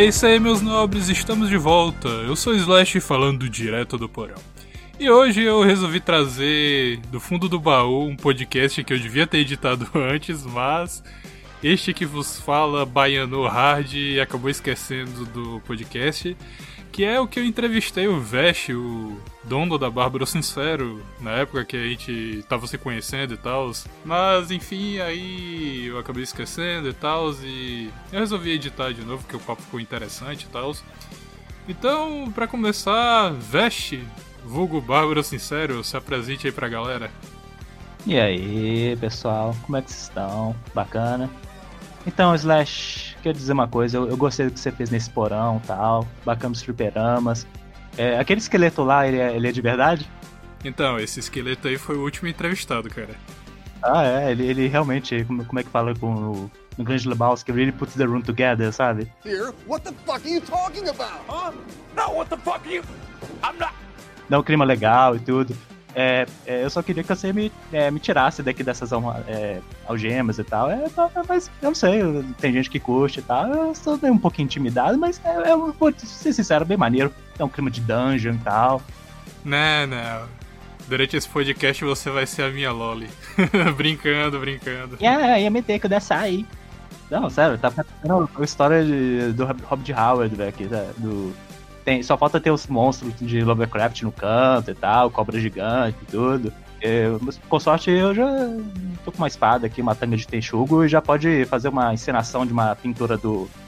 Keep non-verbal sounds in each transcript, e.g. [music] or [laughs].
É isso aí, meus nobres, estamos de volta. Eu sou Slash falando direto do porão. E hoje eu resolvi trazer do fundo do baú um podcast que eu devia ter editado [laughs] antes, mas este que vos fala baianou hard acabou esquecendo do podcast que é o que eu entrevistei o Vesh, o dono da Bárbara Sincero, na época que a gente tava se conhecendo e tal. Mas enfim, aí eu acabei esquecendo e tal, e eu resolvi editar de novo, porque o papo ficou interessante e tal. Então, para começar, Vesh, vulgo Bárbara Sincero, se apresente aí pra galera. E aí, pessoal, como é que vocês estão? Bacana? Então, Slash, quero dizer uma coisa, eu, eu gostei do que você fez nesse porão tal, bacana os fliperamas. É, aquele esqueleto lá, ele é, ele é de verdade? Então, esse esqueleto aí foi o último entrevistado, cara. Ah, é, ele, ele realmente, como, como é que fala com o, no Grande Lebowski, really puts the room together, sabe? Here, what the fuck are you talking about, huh? No, what the fuck are you... I'm not... Dá um clima legal e tudo. É, é, eu só queria que você me, é, me tirasse daqui dessas é, algemas e tal. É, mas eu não sei, tem gente que curte e tal. Eu sou um pouquinho intimidado, mas é, eu vou ser sincero, bem maneiro. É um clima de dungeon e tal. Não, não. Durante esse podcast você vai ser a minha Loli. [laughs] brincando, brincando. Yeah, ia meter que eu aí. Não, sério, tá fazendo a história de, do Hobbit Howard, velho, aqui, né, do tem, só falta ter os monstros de Lovecraft no canto e tal, cobra gigante e tudo. Eu, com sorte, eu já tô com uma espada aqui, uma tanga de texugo, e já pode fazer uma encenação de uma pintura do. [laughs]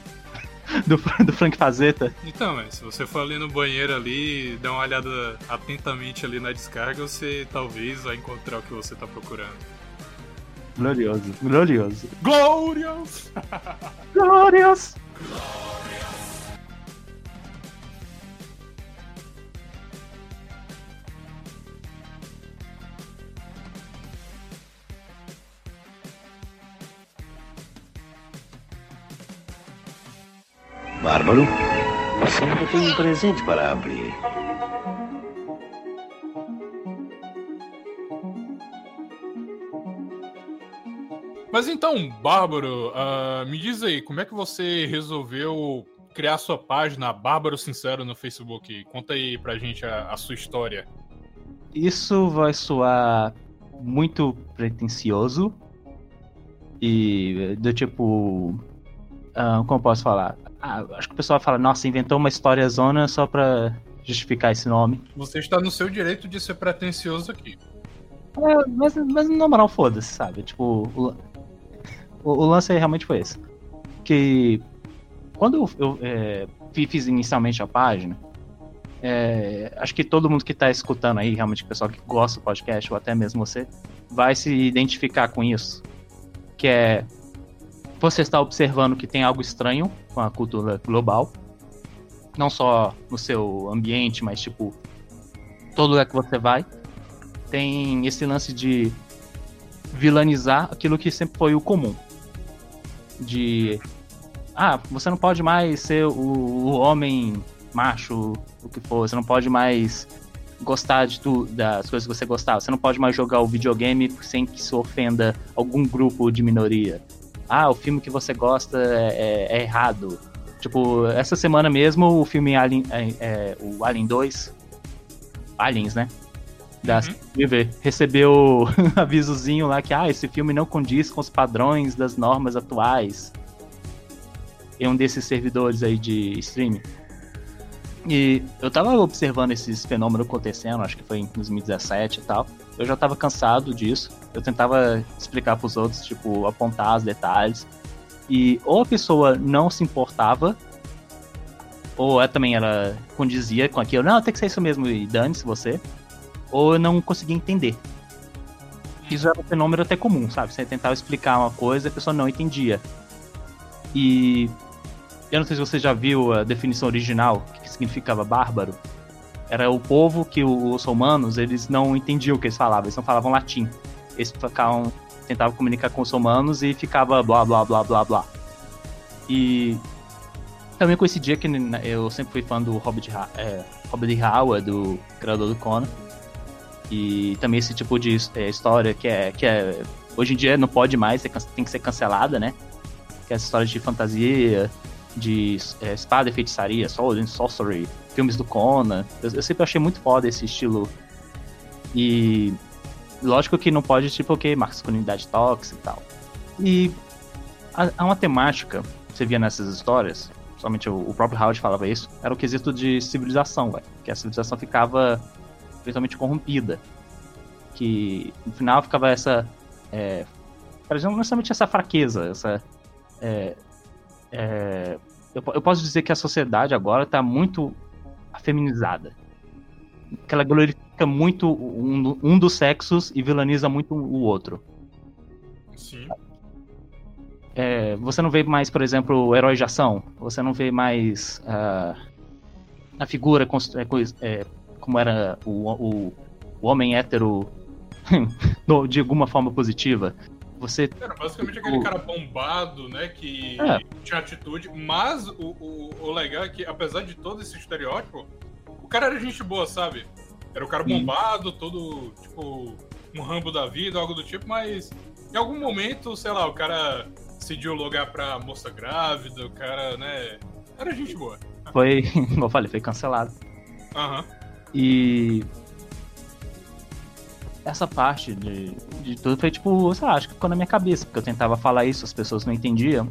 Do, do Frank Fazetta. Então, mas se você for ali no banheiro ali, dá uma olhada atentamente ali na descarga, você talvez vai encontrar o que você tá procurando. Glorioso, glorioso. Glorious! [laughs] Glorious! Bárbaro, você ainda tem um presente para abrir. Mas então, Bárbaro, uh, me diz aí, como é que você resolveu criar sua página Bárbaro Sincero no Facebook? Conta aí pra gente a, a sua história. Isso vai soar muito pretencioso e do tipo. Uh, como posso falar? Ah, acho que o pessoal fala, nossa, inventou uma história zona só pra justificar esse nome. Você está no seu direito de ser pretencioso aqui. É, mas, mas na moral, foda-se, sabe? Tipo, o, o, o, lance realmente foi esse. Que quando eu, eu é, fiz inicialmente a página, é, acho que todo mundo que está escutando aí, realmente o pessoal que gosta do podcast, ou até mesmo você, vai se identificar com isso. Que é você está observando que tem algo estranho com a cultura global, não só no seu ambiente, mas tipo todo lugar que você vai, tem esse lance de vilanizar aquilo que sempre foi o comum. De ah, você não pode mais ser o, o homem macho, o que for, você não pode mais gostar de tu, das coisas que você gostava, você não pode mais jogar o videogame sem que isso ofenda algum grupo de minoria ah, o filme que você gosta é, é, é errado. Tipo, essa semana mesmo o filme Alien, é, é o Alien 2, Aliens, né? Da uhum. recebeu [laughs] avisozinho lá que ah, esse filme não condiz com os padrões das normas atuais. Em um desses servidores aí de streaming. E eu tava observando esses fenômenos acontecendo, acho que foi em 2017 e tal. Eu já tava cansado disso. Eu tentava explicar pros outros, tipo, apontar os detalhes. E ou a pessoa não se importava, ou ela também era condizia com aquilo, não, tem que ser isso mesmo, e dane-se você. Ou eu não conseguia entender. Isso era um fenômeno até comum, sabe? Você tentava explicar uma coisa e a pessoa não entendia. E eu não sei se você já viu a definição original, que significava bárbaro. Era o povo que os romanos, eles não entendiam o que eles falavam, eles não falavam latim. Eles ficavam, tentavam comunicar com os romanos e ficava blá blá blá blá blá. E também coincidia que eu sempre fui fã do Hobbit, é, Hobbit Howard, do criador do Conan. E também esse tipo de é, história que é, que é. Hoje em dia não pode mais, tem que ser cancelada, né? Que é essa história de fantasia de é, espada e feitiçaria, Sword and Sorcery, filmes do Conan. Eu, eu, sempre achei muito foda esse estilo. E lógico que não pode, tipo, o que? Masculinidade tóxica e tal. E há uma temática, você via nessas histórias, somente o, o próprio Howard falava isso, era o quesito de civilização, véio, que a civilização ficava eventualmente corrompida. Que no final ficava essa. É, não necessariamente essa fraqueza, essa. É, é, eu, eu, posso dizer que a sociedade agora está muito afeminizada. Que ela glorifica muito um, um dos sexos e vilaniza muito o outro. Sim. É, você não vê mais, por exemplo, o herói de ação. Você não vê mais uh, a figura é, é, como era o, o, o homem hétero [laughs] de alguma forma positiva. Você. Era basicamente aquele cara bombado, né? Que é. tinha atitude. Mas o, o, o, legal é que, apesar de todo esse estereótipo, o cara era gente boa, sabe? Era o cara bombado, todo, tipo, um rambo da vida, algo do tipo, mas em algum momento, sei lá, o cara decidiu logar pra moça grávida, o cara, né? Era gente boa. Foi, [laughs] como eu falei, foi cancelado. Aham. Uhum. E essa parte de, de tudo foi tipo, sei lá, acho que ficou na minha cabeça, porque eu tentava falar isso, as pessoas não entendiam.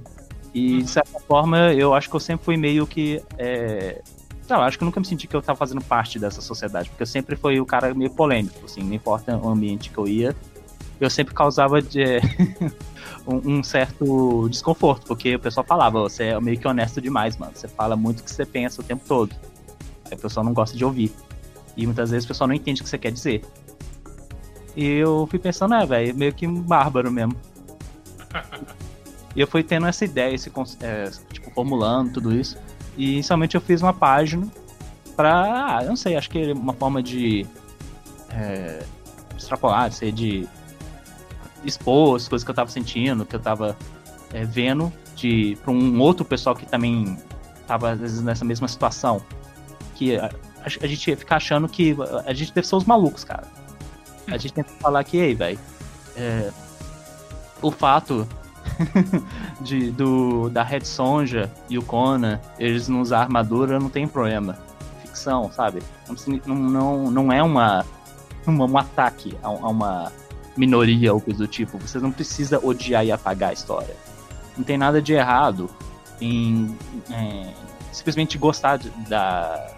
E de certa forma, eu acho que eu sempre fui meio que. É... Sei lá, acho que eu nunca me senti que eu tava fazendo parte dessa sociedade, porque eu sempre fui o cara meio polêmico, assim, não importa o ambiente que eu ia, eu sempre causava de, [laughs] um, um, certo desconforto, porque o pessoal falava, você é meio que honesto demais, mano, você fala muito o que você pensa o tempo todo. Aí o pessoal não gosta de ouvir. E muitas vezes o pessoal não entende o que você quer dizer. E eu fui pensando, é, velho, meio que bárbaro mesmo. [laughs] e eu fui tendo essa ideia, esse, é, tipo, formulando tudo isso. E inicialmente eu fiz uma página pra, ah, eu não sei, acho que é uma forma de é, extrapolar, de ser de expor as coisas que eu tava sentindo, que eu tava é, vendo, de, pra um outro pessoal que também tava, às vezes, nessa mesma situação. Que a, a gente ia ficar achando que a gente deve ser os malucos, cara a gente tem que falar que, ei, velho, é, o fato [laughs] de, do, da Red Sonja e o Conan, eles não usar armadura, não tem problema. Ficção, sabe? Não, não, não é uma, uma um ataque a, a uma minoria ou coisa do tipo. Você não precisa odiar e apagar a história. Não tem nada de errado em, em simplesmente gostar de, da,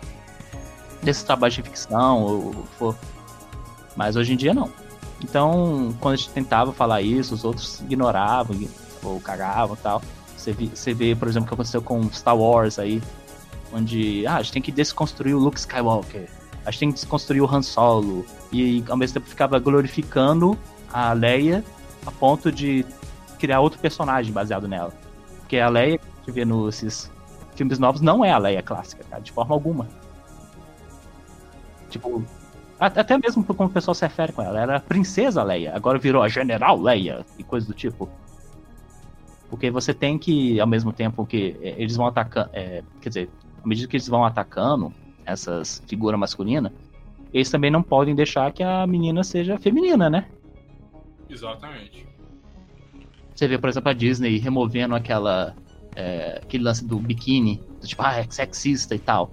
desse trabalho de ficção ou for mas hoje em dia não. Então, quando a gente tentava falar isso, os outros ignoravam ou cagavam tal. Você vê, você vê, por exemplo, o que aconteceu com Star Wars aí, onde ah, a gente tem que desconstruir o Luke Skywalker, a gente tem que desconstruir o Han Solo, e ao mesmo tempo ficava glorificando a Leia a ponto de criar outro personagem baseado nela. Porque a Leia que a gente vê nesses filmes novos não é a Leia clássica, cara, de forma alguma. Tipo, até mesmo como o pessoal se refere com ela. Era a princesa Leia, agora virou a general Leia e coisa do tipo. Porque você tem que, ao mesmo tempo que é, eles vão atacando. É, quer dizer, à medida que eles vão atacando essas figuras masculinas, eles também não podem deixar que a menina seja feminina, né? Exatamente. Você vê, por exemplo, a Disney removendo aquela. É, aquele lance do biquíni, do tipo, ah, é sexista e tal.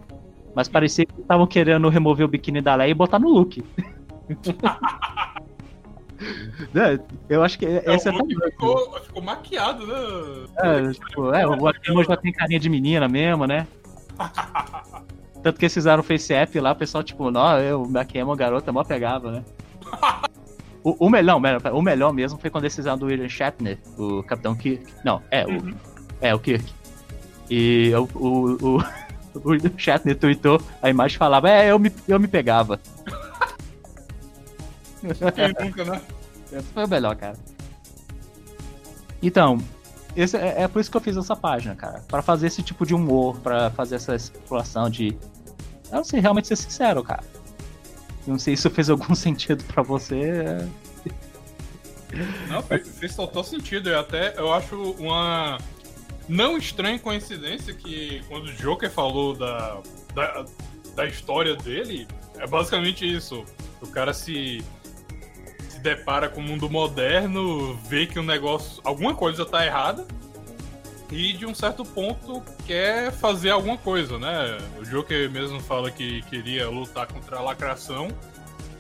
Mas parecia que estavam querendo remover o biquíni da Leia e botar no look. [laughs] É, eu acho que é, esse é ficou, ficou maquiado, né? É, tipo, é, o Akimo já tem carinha de menina mesmo, né? [laughs] Tanto que eles fizeram o face app lá, o pessoal, tipo, não, eu, o Akemo, garota, mó pegava, né? [laughs] o, o, melhor, o melhor mesmo foi quando eles fizeram do William Shatner, o Capitão Kirk. Não, é, o, uhum. é, o Kirk. E o, o, o o Shatner tweetou, a imagem falava, é, eu me, eu me pegava. Quem nunca, né? Esse foi o melhor, cara. Então, esse é, é, por isso que eu fiz essa página, cara. para fazer esse tipo de humor, para fazer essa exploração de. Eu não sei realmente ser sincero, cara. Não sei se isso fez algum [laughs] sentido para você. Não, fez, fez total sentido. Eu até eu acho uma não estranha coincidência que quando o Joker falou da, da, da história dele, é basicamente isso. O cara se, depara com o mundo moderno, vê que o negócio. alguma coisa tá errada. e de um certo ponto quer fazer alguma coisa, né? O Joker mesmo fala que queria lutar contra a lacração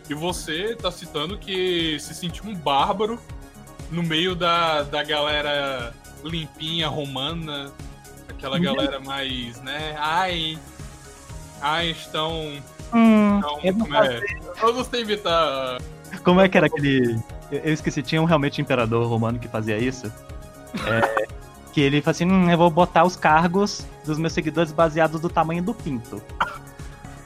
e você tá citando que se sentiu um bárbaro no meio da, da galera limpinha, romana, aquela Uhum. galera mais, né? Ai, ai, estão. Hum, estão eu não como é? Eu não sei imitar. Como é que era aquele. Eu esqueci, tinha um realmente imperador romano que fazia isso. É, que ele falou assim: hum, eu vou botar os cargos dos meus seguidores baseados do tamanho do pinto.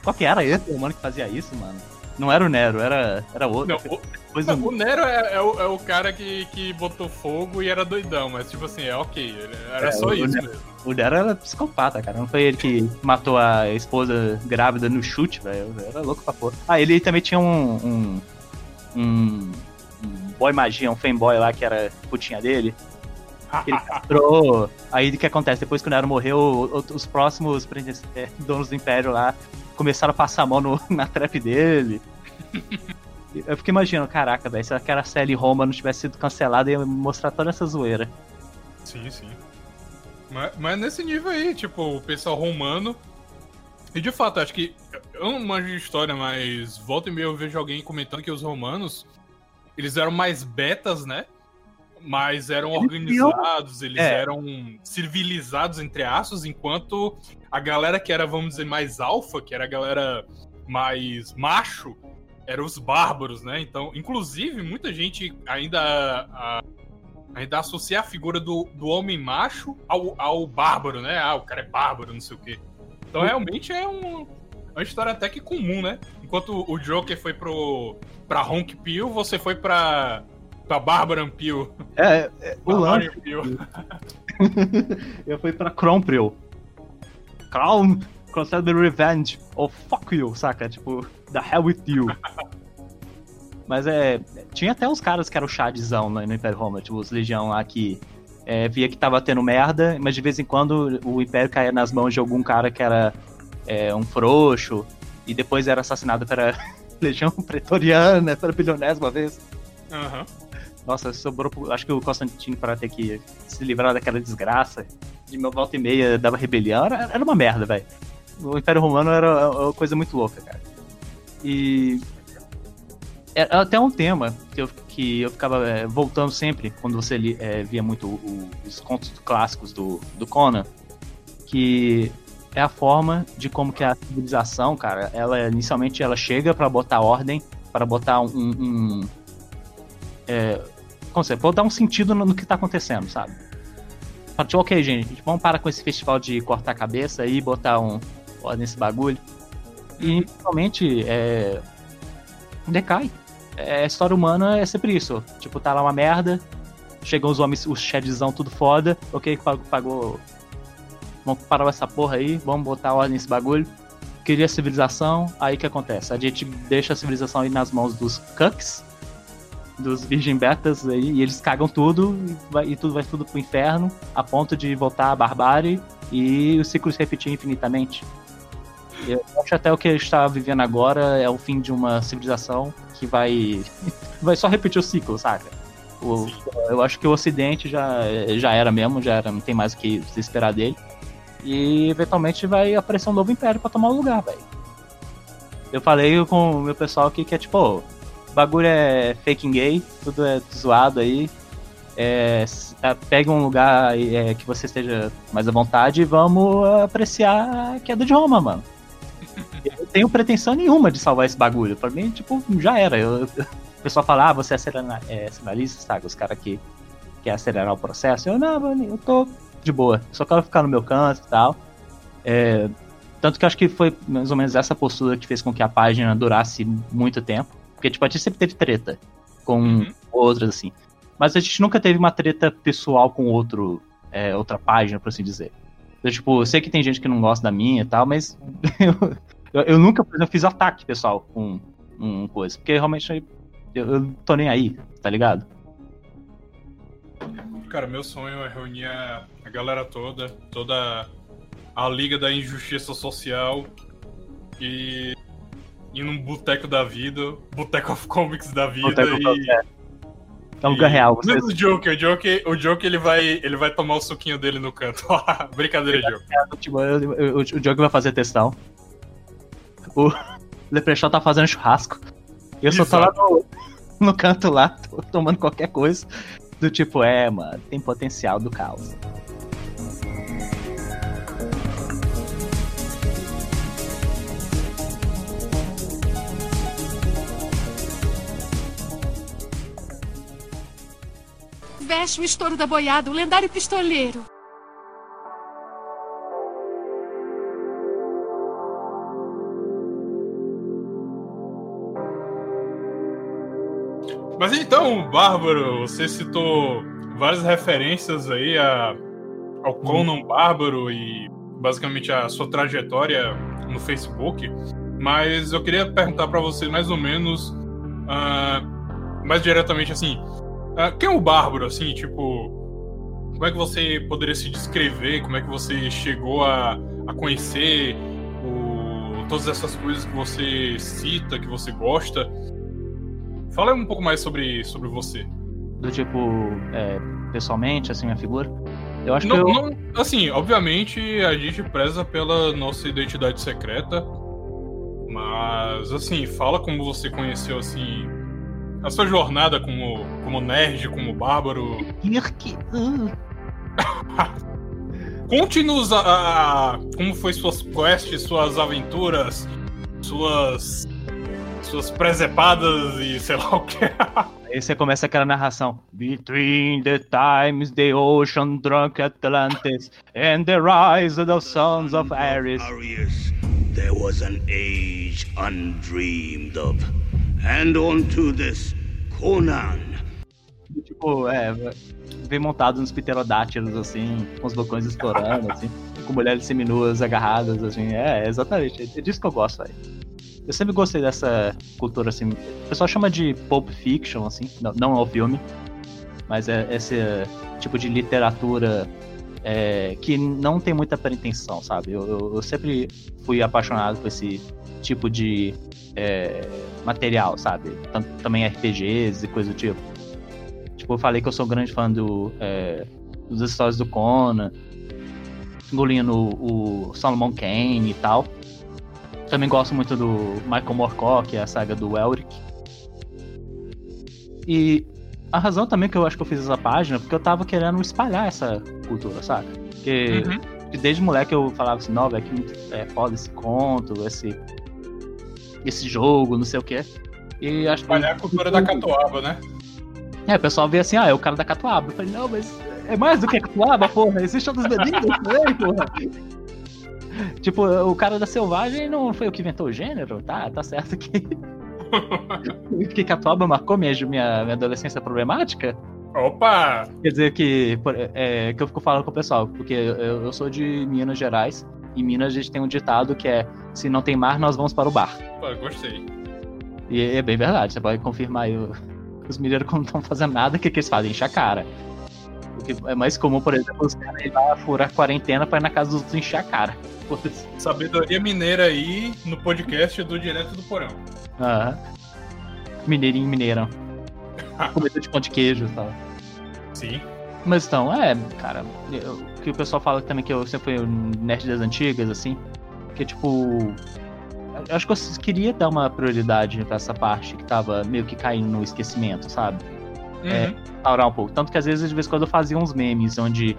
Qual que era esse romano que fazia isso, mano? Não era o Nero, era, era outro. Não, o, não, o Nero é, é o, é o cara que, que botou fogo e era doidão, mas tipo assim, é ok, era É, só o isso Nero- mesmo. O Nero era psicopata, cara. Não foi ele que matou a esposa grávida no chute, velho. Era louco pra porra. Ah, ele também tinha um, um, um boy magia, um fanboy lá que era putinha dele. Ele castrou. Aí o que acontece? Depois que o Nero morreu, os próximos é, donos do Império lá começaram a passar a mão no- [laughs] na trap dele. Eu fico imaginando, caraca, velho, se aquela série Roma não tivesse sido cancelada, ia mostrar toda essa zoeira. Sim, sim. Mas, mas nesse nível aí, tipo, o pessoal romano. E de fato, acho que. Eu não manjo de história, mas volta e meia eu vejo alguém comentando que os romanos. Eles eram mais betas, né? Mas eram organizados, eles É. eram civilizados, entre aspas, enquanto a galera que era, vamos dizer, mais alfa, que era a galera mais macho, eram os bárbaros, né? Então, inclusive, muita gente ainda a- ainda associa a figura do, do homem macho ao, ao bárbaro, né? Ah, o cara é bárbaro, não sei o quê. Então realmente é um, uma história até que comum, né? Enquanto o Joker foi pro pra Honk Peel, você foi pra pra Barbara Peel. É, é, o lance. [laughs] Eu fui pra Crompril. Crown, Consider Revenge. Ou fuck you, saca? Tipo, the hell with you. [laughs] Mas é. Tinha até uns caras que eram chadzão no, no Império Roma, tipo, os Legião lá que é, via que tava tendo merda, mas de vez em quando o Império caía nas mãos de algum cara que era é, um frouxo e depois era assassinado pela [laughs] Legião Pretoriana, pela bilionésima vez. Aham. Nossa, sobrou. Acho que o Constantino, para ter que se livrar daquela desgraça de meu volta e meia dava rebelião, era, era uma merda, velho. O Império Romano era uma coisa muito louca, cara. E. Era até um tema que eu, que eu ficava é, voltando sempre quando você li- é, via muito o- os contos clássicos do, do Conan, que é a forma de como que a civilização, cara, ela inicialmente ela chega pra botar ordem, para botar um, um, é, se vou dar um sentido no, no que tá acontecendo, sabe? Tipo, ok, gente, vamos parar com esse festival de cortar a cabeça e botar um ordem nesse bagulho. E realmente é, decai. É, a história humana é sempre isso. Tipo, tá lá uma merda, chegam os homens, os shadzão tudo foda, ok, pagou. Vamos parar essa porra aí, vamos botar ordem nesse bagulho. Queria civilização, aí que acontece? A gente deixa a civilização aí nas mãos dos cucks, dos Virgin Betas aí, e eles cagam tudo e, vai- e tudo vai tudo pro inferno, a ponto de voltar à barbárie e o ciclo se repetir infinitamente. Eu acho até o que a gente tá vivendo agora é o fim de uma civilização que vai [laughs] vai só repetir o ciclo, saca? O- eu acho que o Ocidente já, já era mesmo, já era, não tem mais o que se esperar dele. E eventualmente vai aparecer um novo império pra tomar o lugar, velho. Eu falei com o meu pessoal aqui que é tipo, bagulho é faking gay, tudo é zoado aí. É, é, pegue um lugar é, que você esteja mais à vontade e vamos apreciar a queda de Roma, mano. [laughs] Eu não tenho pretensão nenhuma de salvar esse bagulho. Pra mim, tipo, já era. Eu, eu- o pessoal fala, ah, você é, serena, é cenário, sabe? Os caras que querem acelerar o processo. Eu, não, mano, eu tô de boa. Só quero ficar no meu canto e tal. É, tanto que acho que foi mais ou menos essa postura que fez com que a página durasse muito tempo. Porque, tipo, a gente sempre teve treta com Uhum. outras, assim. Mas a gente nunca teve uma treta pessoal com outro, é, outra página, por assim dizer. Eu, tipo, eu sei que tem gente que não gosta da minha e tal, mas [laughs] eu, eu, eu nunca, por exemplo, fiz ataque pessoal com um coisa. Porque realmente eu, eu não tô nem aí, tá ligado? Cara, meu sonho é reunir a, a galera toda, toda a Liga da Injustiça Social e ir num boteco da vida, boteco of comics da vida Boteco e, é. É um real. Você... O Joke, o Joke, o Joke ele vai, ele vai tomar o suquinho dele no canto. [laughs] Brincadeira, Joke. Tipo, o, o, o Joke vai fazer testão. O [laughs] Leprechaun tá fazendo churrasco. Eu só tô lá no, no canto lá, [laughs] tomando qualquer coisa. Do tipo, é, mano, tem potencial do caos. Veste o estouro da boiada, o lendário pistoleiro. Mas então, Bárbaro, você citou várias referências aí a, ao Conan Bárbaro e basicamente a sua trajetória no Facebook. Mas eu queria perguntar para você mais ou menos, uh, mais diretamente assim, uh, quem é o Bárbaro, assim, tipo, como é que você poderia se descrever, como é que você chegou a, a conhecer o, todas essas coisas que você cita, que você gosta? Fala um pouco mais sobre, sobre você. Do tipo, é, pessoalmente, assim, a figura? Eu acho não, que eu... não, assim, obviamente a gente preza pela nossa identidade secreta, mas assim, fala como você conheceu assim a sua jornada como como nerd, como bárbaro. Kirk. [laughs] Conte-nos a, a, como foi suas quests, suas aventuras, suas suas presepadas e sei lá o que. [laughs] Aí você começa aquela narração. Between the times the ocean drunk Atlantis and the rise of the sons of Ares. There was an age undreamed of. And onto this Conan. Tipo, é, vem montado nos pterodátilos, assim, com os bocões estourando, assim, com mulheres seminuas agarradas, assim, é, exatamente, é disso que eu gosto, velho. Eu sempre gostei dessa cultura, assim. O pessoal chama de Pulp Fiction, assim. Não, não é o filme. Mas é esse tipo de literatura é, que não tem muita pretensão, sabe? Eu, eu, eu, sempre fui apaixonado por esse tipo de é, material, sabe? Tanto, também RPGs e coisa do tipo. Tipo, eu falei que eu sou um grande fã do, é, dos histórias do Conan, engolindo o, o Solomon Kane e tal. Também gosto muito do Michael Moorcock, que é a saga do Elric. E a razão também que eu acho que eu fiz essa página, porque eu tava querendo espalhar essa cultura, saca? Porque uhum. desde moleque eu falava assim, não, velho, que é foda esse conto, esse, esse jogo, não sei o quê. E acho espalhar que... a cultura da catuaba, né? É, o pessoal vê assim, ah, é o cara da catuaba. Eu falei, não, mas é mais do que catuaba, porra. Existe outros dedinhos também, porra. tipo, o cara da selvagem não foi o que inventou o gênero, tá? Tá certo que. [laughs] que Catuaba marcou minha, minha, minha adolescência problemática. Opa! Quer dizer que, é, que eu fico falando com o pessoal, porque eu, eu sou de Minas Gerais. Em Minas a gente tem um ditado que é: se não tem mar, nós vamos para o bar. Pô, gostei. E é bem verdade, você pode confirmar aí. Os mineiros, quando não estão fazendo nada, o que, que eles fazem? Encher a cara. Porque é mais comum, por exemplo, os caras ir lá furar quarentena pra ir na casa dos outros encher a cara. Sabedoria mineira aí no podcast do Direto do Porão. Aham. Mineirinho mineirão. [laughs] Comida de pão de queijo e tal. Sim. Mas então, é, cara, o que o pessoal fala também que eu sempre fui nerd das antigas, assim, que tipo. Eu acho que eu queria dar uma prioridade pra essa parte que tava meio que caindo no esquecimento, sabe? Uhum. É, restaurar um pouco. Tanto que às vezes, de vez em quando, eu fazia uns memes onde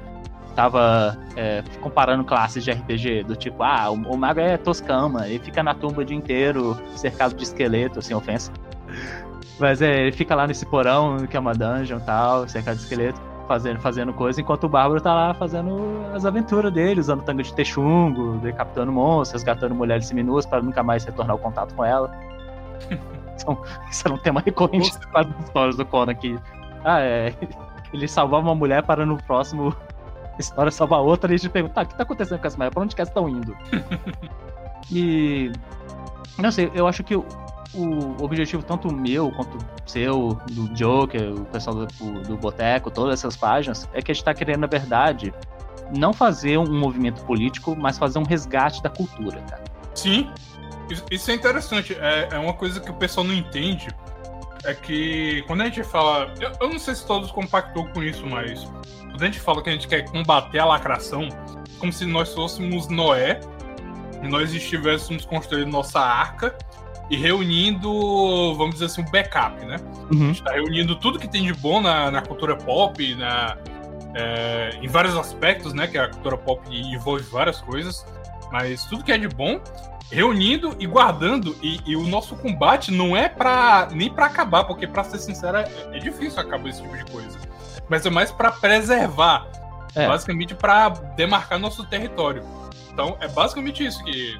tava é, comparando classes de RPG, do tipo, ah, o, o mago é toscama, ele fica na tumba o dia inteiro, cercado de esqueleto, sem ofensa. Mas é, ele fica lá nesse porão, que é uma dungeon e tal, cercado de esqueleto, fazendo, fazendo coisa, enquanto o Bárbaro tá lá fazendo as aventuras dele, usando tanga de texungo, decapitando monstros, resgatando mulheres seminuas para nunca mais retornar o contato com ela. [laughs] então, isso é um tema recorrente das histórias do Conan aqui. Ah, é. Ele salvar uma mulher para no próximo [laughs] história salvar outra e a gente pergunta, tá, o que tá acontecendo com essa mulher? Pra onde que elas estão indo? [laughs] e. Não sei, eu acho que o, objetivo, tanto meu quanto seu, do Joker, o pessoal do, do Boteco, todas essas páginas, é que a gente tá querendo, na verdade, não fazer um movimento político, mas fazer um resgate da cultura, cara. Sim, isso é interessante. É, é uma coisa que o pessoal não entende é que quando a gente fala. Eu, eu não sei se todos compactou com isso, mas quando a gente fala que a gente quer combater a lacração, como se nós fôssemos Noé e nós estivéssemos construindo nossa arca e reunindo, vamos dizer assim, um backup, né? Uhum. A gente tá reunindo tudo que tem de bom na, na cultura pop, na, é, em vários aspectos, né? Que a cultura pop envolve várias coisas, mas tudo que é de bom, reunindo e guardando. E, e o nosso combate não é para nem para acabar, porque para ser sincero é, é, difícil acabar esse tipo de coisa. Mas é mais para preservar, É. basicamente para demarcar nosso território. Então é basicamente isso que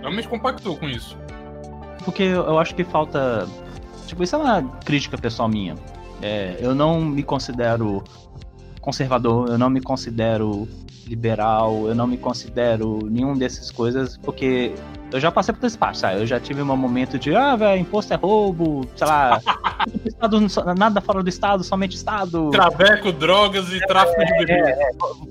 realmente compactou com isso. Porque eu acho que falta. Tipo, isso é uma crítica pessoal minha. É, eu não me considero conservador, eu não me considero liberal, eu não me considero nenhum dessas coisas, porque eu já passei por esse parte, sabe? Eu já tive um momento de, ah, velho, imposto é roubo, sei lá, [laughs] estado, nada fora do Estado, somente Estado. Traveco, drogas e tráfico de bebês.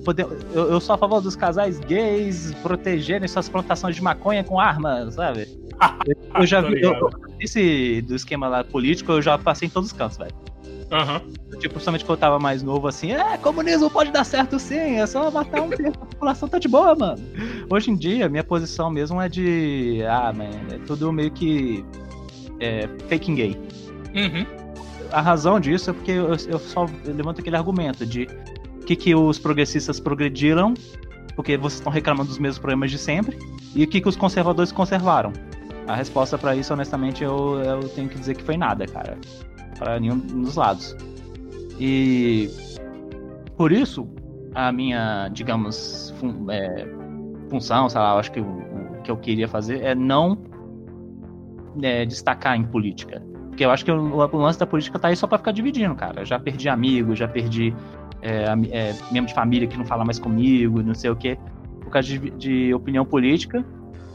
Poder- eu, eu sou a favor dos casais gays protegerem suas plantações de maconha com armas, sabe? [laughs] Eu já Tô vi. eu- esse do esquema lá político, eu já passei em todos os cantos, velho. Aham. Tipo, principalmente quando eu tava mais novo, assim, é, comunismo pode dar certo sim, é só matar um da população, tá de boa, mano. Hoje em dia, minha posição mesmo é de, ah, man, é tudo meio que é, faking gay. Uhum. A razão disso é porque eu, eu só levanto aquele argumento de o que, que os progressistas progrediram, porque vocês estão reclamando dos mesmos problemas de sempre, e o que, que os conservadores conservaram. A resposta pra isso, honestamente, eu, eu tenho que dizer que foi nada, cara. Pra nenhum dos lados. E por isso, a minha, digamos, fun- é, função, sei lá, acho que o, o que eu queria fazer é não é, destacar em política. Porque eu acho que o, o lance da política tá aí só pra ficar dividindo, cara. Eu já perdi amigo, já perdi é, é, membro de família que não fala mais comigo, não sei o quê, por causa de, de opinião política.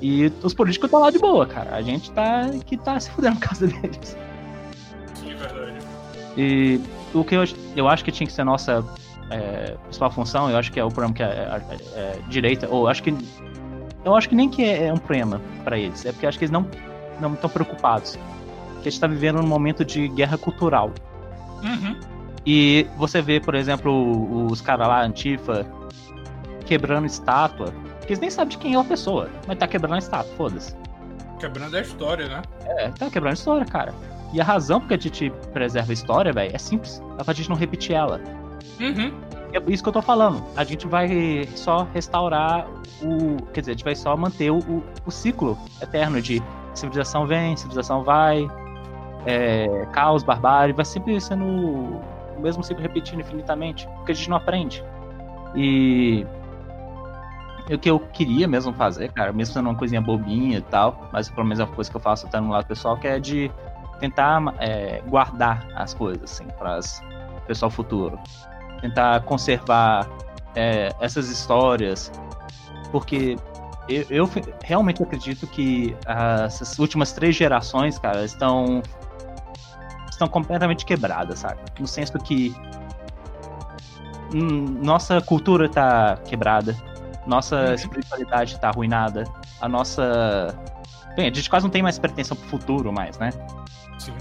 E os políticos estão lá de boa, cara. A gente tá que tá se fudendo [laughs] por causa deles. Sim, é verdade. E o que eu, eu acho que tinha que ser nossa é, principal função, eu acho que é o problema que a, é, direita, ou acho que. Eu acho que nem que é, um problema pra eles, é porque acho que eles não não estão preocupados. Que a gente tá vivendo num momento de guerra cultural. Uhum. E você vê, por exemplo, os caras lá, Antifa, quebrando estátua, que eles nem sabem de quem é a pessoa, mas tá quebrando a estátua, foda-se. Quebrando a história, né? É, tá quebrando a história, cara. E a razão porque a gente preserva a história, velho, é simples. É pra gente não repetir ela. Uhum. É isso que eu tô falando. A gente vai só restaurar o. Quer dizer, a gente vai só manter o, o, o ciclo eterno de civilização vem, civilização vai, é, caos, barbárie, vai sempre sendo o mesmo ciclo repetindo infinitamente, porque a gente não aprende. E o que eu queria mesmo fazer, cara, mesmo sendo uma coisinha bobinha e tal, mas pelo menos é uma coisa que eu faço até no lado pessoal, que é de tentar é, guardar as coisas, assim, para o pessoal futuro tentar conservar é, essas histórias, porque eu, eu realmente acredito que as- essas últimas três gerações, cara, estão estão completamente quebradas, sabe? No senso que nossa cultura tá quebrada, nossa espiritualidade tá arruinada, a nossa bem, a gente quase não tem mais pretensão pro futuro mais, né? Sim.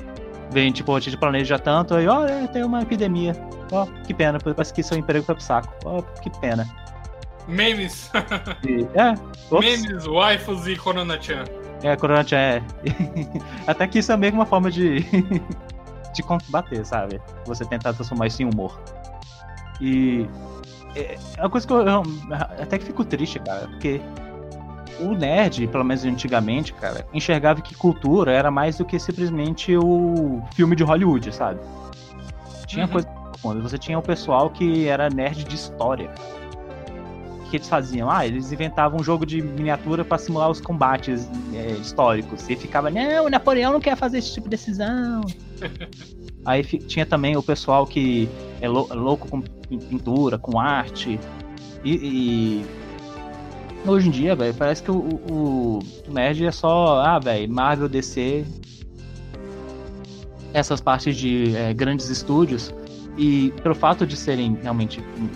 Vem, tipo, a gente planeja tanto, aí, ó, é, tem uma epidemia. Ó, que pena, parece que seu emprego foi pro saco. Ó, que pena. Memes. E, é, ops, Memes, waifus e Corona-chan. é, Corona é. [laughs] Até que isso é meio que uma forma de. [laughs] de combater, sabe? Você tentar transformar isso em humor. E. É é uma coisa que eu, eu até que fico triste, cara, porque o nerd, pelo menos antigamente, cara, enxergava que cultura era mais do que simplesmente o filme de Hollywood, sabe? Tinha Uhum. coisa Você tinha o pessoal que era nerd de história. O que eles faziam? Ah, eles inventavam um jogo de miniatura pra simular os combates é, históricos. E ficava, não, o Napoleão não quer fazer esse tipo de decisão. [laughs] Aí tinha também o pessoal que é lou- louco com pin- pintura, com arte. E, e hoje em dia, velho, parece que o, o, o nerd é só, ah, velho, Marvel, DC, essas partes de é, grandes estúdios. E pelo fato de serem realmente. hum,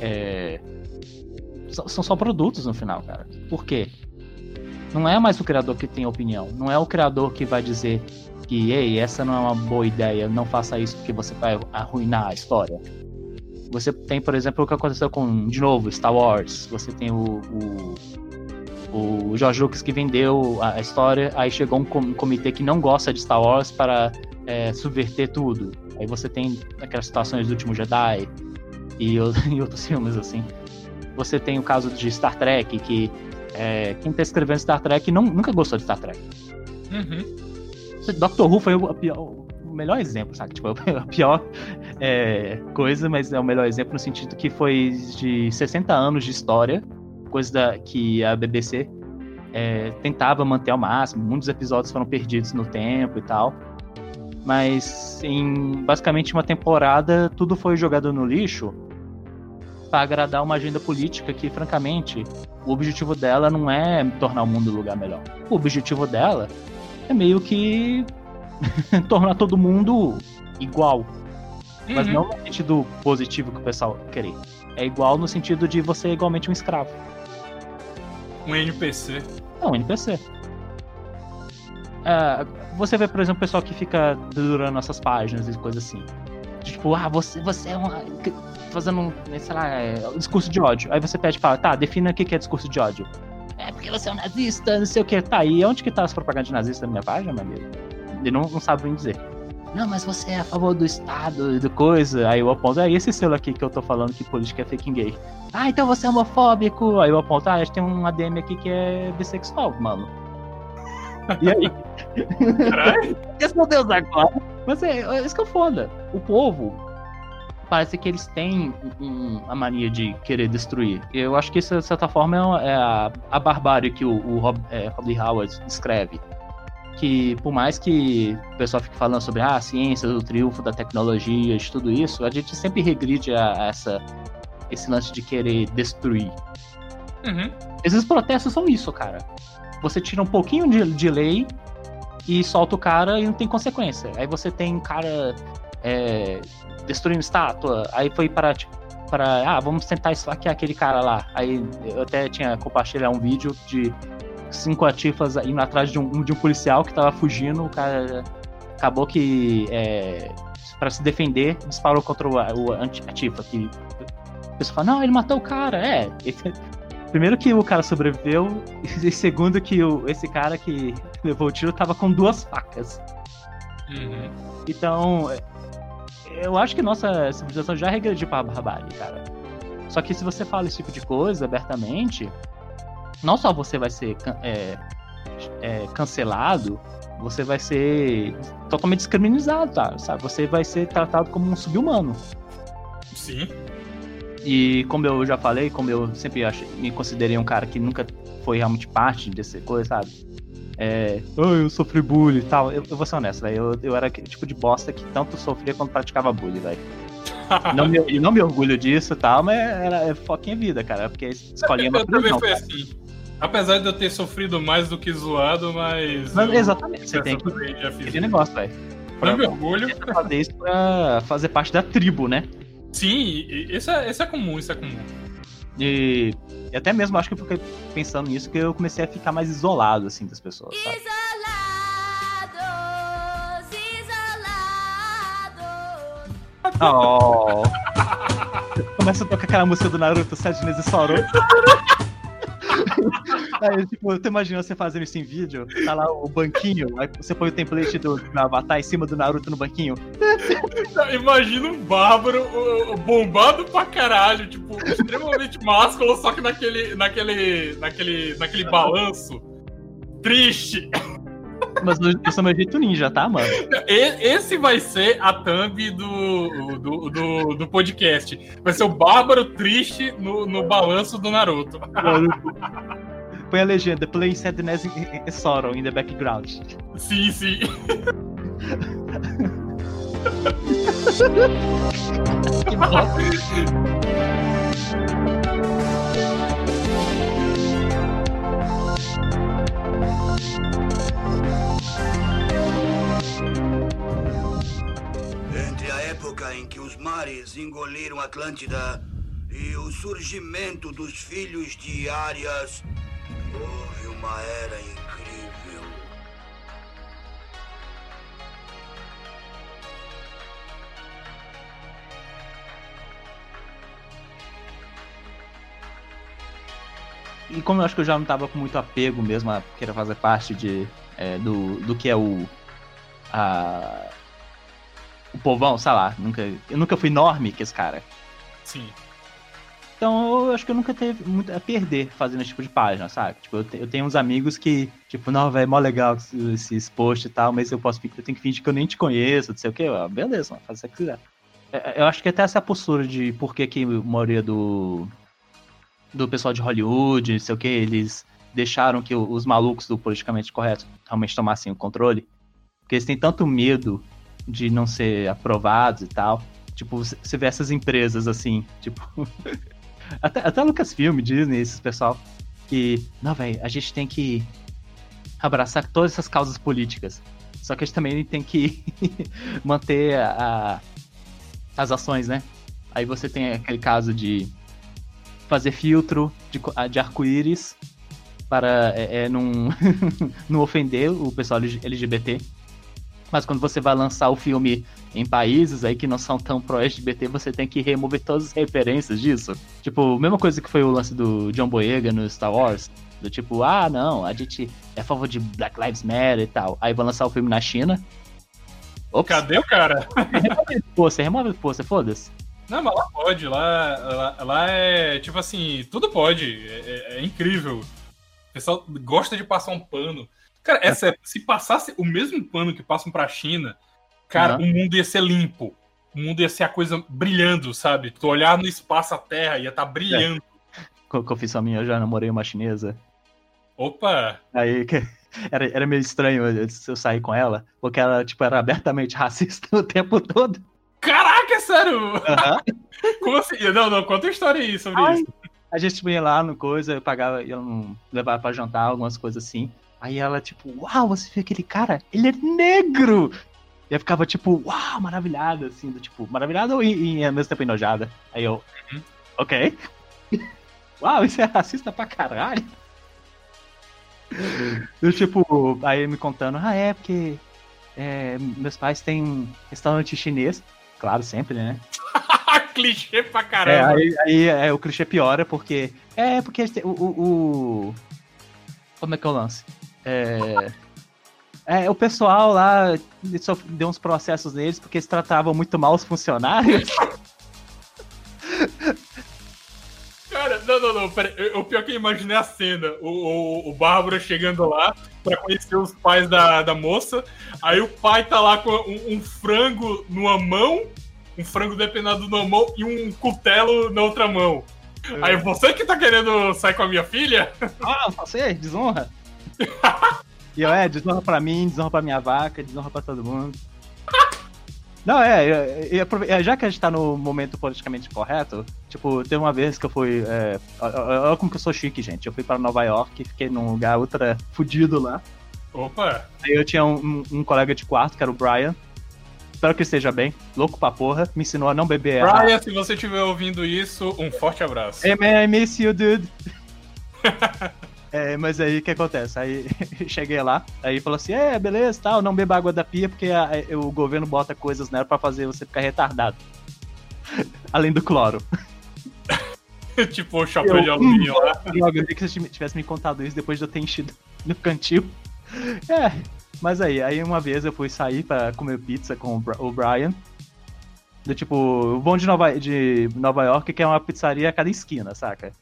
é, são só produtos no final, cara. Por quê? Não é mais o criador que tem opinião. Não é o criador que vai dizer que, ei, essa não é uma boa ideia, não faça isso porque você vai arruinar a história. Você tem, por exemplo, o que aconteceu com, de novo, Star Wars. Você tem o, o, o George Lucas que vendeu a, história, aí chegou um, comitê que não gosta de Star Wars para é, subverter tudo. Aí você tem aquelas situações do Último Jedi e, [laughs] e outros filmes assim. Você tem o caso de Star Trek, que é, quem está escrevendo Star Trek não, nunca gostou de Star Trek. Uhum. Doctor Who foi o, pior, o melhor exemplo, sabe? Tipo, [laughs] a pior é, coisa, mas é o melhor exemplo no sentido que foi de 60 anos de história, coisa da, que a BBC é, tentava manter ao máximo. Muitos episódios foram perdidos no tempo e tal. Mas em basicamente uma temporada, tudo foi jogado no lixo para agradar uma agenda política que, francamente, o objetivo dela não é tornar o mundo um lugar melhor. O objetivo dela é meio que [laughs] tornar todo mundo igual. Uhum. Mas não no sentido positivo que o pessoal querer. É igual no sentido de você é igualmente um escravo. Um NPC. É um NPC. É, você vê, por exemplo, o pessoal que fica durando essas páginas e coisas assim. Tipo, ah, você, você é um fazendo um, sei lá, é, discurso de ódio. Aí você pede para, tá, defina o que é discurso de ódio. É porque você é um nazista, não sei o que. Tá, e onde que tá as propagandas nazistas na minha página, meu amigo? Ele não, não sabe bem dizer. Não, mas você é a favor do Estado e do coisa. Aí eu aponto, é esse selo aqui que eu tô falando que política é fake gay. Ah, então você é homofóbico. Aí eu aponto, ah, tem um ADM aqui que é bissexual, mano. E aí? Caralho? Respondeu agora. Mas é, é isso que é foda. O povo parece que eles têm um, a mania de querer destruir. Eu acho que isso, de certa forma, é, é a, a barbárie que o, o Rob, é, Howard escreve. Que por mais que o pessoal fique falando sobre ah, a ciência, o triunfo da tecnologia, de tudo isso, a gente sempre regride a, a essa, esse lance de querer destruir. Uhum. Esses protestos são isso, cara. Você tira um pouquinho de, de lei e solta o cara e não tem consequência. Aí você tem cara é, destruindo estátua, aí foi para, tipo, para, ah, vamos tentar esfaquear aquele cara lá. Aí eu até tinha compartilhado um vídeo de cinco atifas indo atrás de um, de um policial que tava fugindo, o cara acabou que, é, para se defender, disparou contra o, o atifa, que o pessoal fala, não, ele matou o cara, é, [laughs] esse, primeiro que o cara sobreviveu, [laughs] e segundo que o, esse cara que levou o tiro tava com duas facas. Uhum. Então, eu acho que nossa civilização já regrediu pra barbárie, cara. Só que se você fala esse tipo de coisa abertamente, não só você vai ser é, é, cancelado, você vai ser totalmente descriminalizado, tá? Sabe? Você vai ser tratado como um sub-humano. Sim. E como eu já falei, como eu sempre achei, me considerei um cara que nunca foi realmente parte dessa coisa, sabe? é, oh, eu sofri bullying e tal. Eu, eu vou ser honesto, velho. Eu, eu era aquele tipo de bosta que tanto sofria quanto praticava bullying, velho. [laughs] não me, e não me orgulho disso e tal, mas era é foquinha vida, cara. Porque escolinha é [laughs] Eu também foi assim. Apesar de eu ter sofrido mais do que zoado, mas. mas exatamente, você tem que. Aquele negócio, velho. Não me orgulho. Fazer isso pra fazer parte da tribo, né? Sim, isso é, isso é comum, isso é comum. E, e, até mesmo acho que eu fiquei pensando nisso que eu comecei a ficar mais isolado, assim, das pessoas, sabe? Isolados, isolados. Oh. [laughs] Começa a tocar aquela música do Naruto, Sete meses Soro. [laughs] Aí, tipo, eu tô imaginando você fazendo isso em vídeo, tá lá o banquinho, aí você põe o template do meu avatar em cima do Naruto no banquinho. Imagina um bárbaro bombado pra caralho, tipo, extremamente másculo, só que naquele, naquele, naquele, naquele balanço triste. Mas isso é meu jeito ninja, tá, mano? Esse vai ser a thumb do, do, do, do podcast. Vai ser o Bárbaro triste no, no balanço do Naruto. Põe a legenda, play sadness and sorrow in the background. Sim, sim. [laughs] que bosta. época em que os mares engoliram Atlântida e o surgimento dos filhos de Arias, Houve uma era incrível. E como eu acho que eu já não tava com muito apego mesmo a querer fazer parte de, é, do, do que é o. A, o povão, sei lá. Nunca, eu nunca fui enorme que esse cara. Sim. Então eu acho que eu nunca teve muito a perder fazendo esse tipo de página, sabe? Tipo, eu, te- eu tenho uns amigos que, tipo, não, velho, é mó legal esse- esses posts e tal, mas eu posso eu tenho que fingir que eu nem te conheço, não sei o quê. Ah, Beleza, mano, faz o que você quiser. É, Eu acho que até essa postura de por que, que a maioria do. do pessoal de Hollywood, não sei o que, eles deixaram que os malucos do politicamente correto realmente tomassem o controle. Porque eles têm tanto medo de não ser aprovados e tal. Tipo, você vê essas empresas assim, tipo. [laughs] até, até Lucasfilm, Disney, esses pessoal. Que, não, velho, a gente tem que abraçar todas essas causas políticas. Só que a gente também tem que [laughs] manter a- as ações, né? Aí você tem aquele caso de fazer filtro de, de arco-íris para é, é, não [laughs] ofender o pessoal LGBT. Mas quando você vai lançar o filme em países aí que não são tão pró-LGBT, você tem que remover todas as referências disso. Tipo, mesma coisa que foi o lance do John Boyega no Star Wars. Do tipo, ah, não, a gente é a favor de Black Lives Matter e tal. Aí vai lançar o filme na China. Ops, Cadê o cara? remove o pôster, foda-se. Não, mas lá pode, lá, lá, lá é tipo assim, tudo pode, é, é- é incrível. O pessoal gosta de passar um pano. Cara, é sério, se passasse o mesmo pano que passam pra China, cara, Aham. o mundo ia ser limpo. O mundo ia ser a coisa brilhando, sabe? Tu olhar no espaço, a Terra ia estar brilhando. Co- Confissão minha, eu já namorei uma chinesa. Opa! Aí que- [laughs] era, era meio estranho eu, eu sair com ela, porque ela, tipo, era abertamente [laughs] racista o tempo todo. Caraca, é sério! Aham. [laughs] Como assim? Não, não, conta a história aí sobre Ai. isso. A gente ia lá no coisa, eu pagava, um, levar pra jantar, algumas coisas assim. Aí ela, tipo, uau, você viu aquele cara? Ele é negro! E eu ficava, tipo, uau, maravilhada, assim, do tipo, maravilhada e, e ao mesmo tempo enojada. Aí eu, Uhum. ok. [laughs] Uau, isso é racista pra caralho. Eu, tipo, aí me contando, ah, é, porque é, meus pais têm restaurante chinês. Claro, sempre, né? [laughs] Clichê pra É, caramba. aí, aí é, o clichê piora porque. É, porque o, o, o- Como é que é o lance? É. É, o pessoal lá deu uns processos neles porque eles tratavam muito mal os funcionários. [laughs] Cara, não, não, não, pera. eu- O pior que eu imaginei a cena. O, o, o Bárbara chegando lá pra conhecer os pais da, da moça. Aí o pai tá lá com um, um frango numa mão, um frango depenado numa mão e um cutelo na outra mão. Aí você que tá querendo sair com a minha filha? Ah, você, desonra. E eu, é, desonra pra mim, desonra pra minha vaca, desonra pra todo mundo. [laughs] Não, é, é, é, já que a gente tá no momento politicamente correto, tipo, teve uma vez que eu fui. É, olha como que eu sou chique, gente. Eu fui pra Nova York, fiquei num lugar ultra fudido lá. Opa! Aí eu tinha um, um- um colega de quarto, que era o Brian. Espero que esteja bem, louco pra porra. Me ensinou a não beber. a- Brian, se você estiver ouvindo isso, um forte abraço. Hey man, I miss you, dude. [laughs] É, mas aí o que acontece? Aí [laughs] cheguei lá, aí falou assim: é, beleza, tal, não beba água da pia porque a- a- o governo bota coisas nela pra fazer você ficar retardado. [laughs] Além do cloro. [laughs] tipo o chapéu Eu- de alumínio lá. Droga, eu queria que você tivesse me contado isso depois de eu ter enchido no cantil. É, mas aí, aí uma vez eu fui sair pra comer pizza com o Brian. Do tipo, o bom de Nova, de Nova York que é uma pizzaria a cada esquina, saca?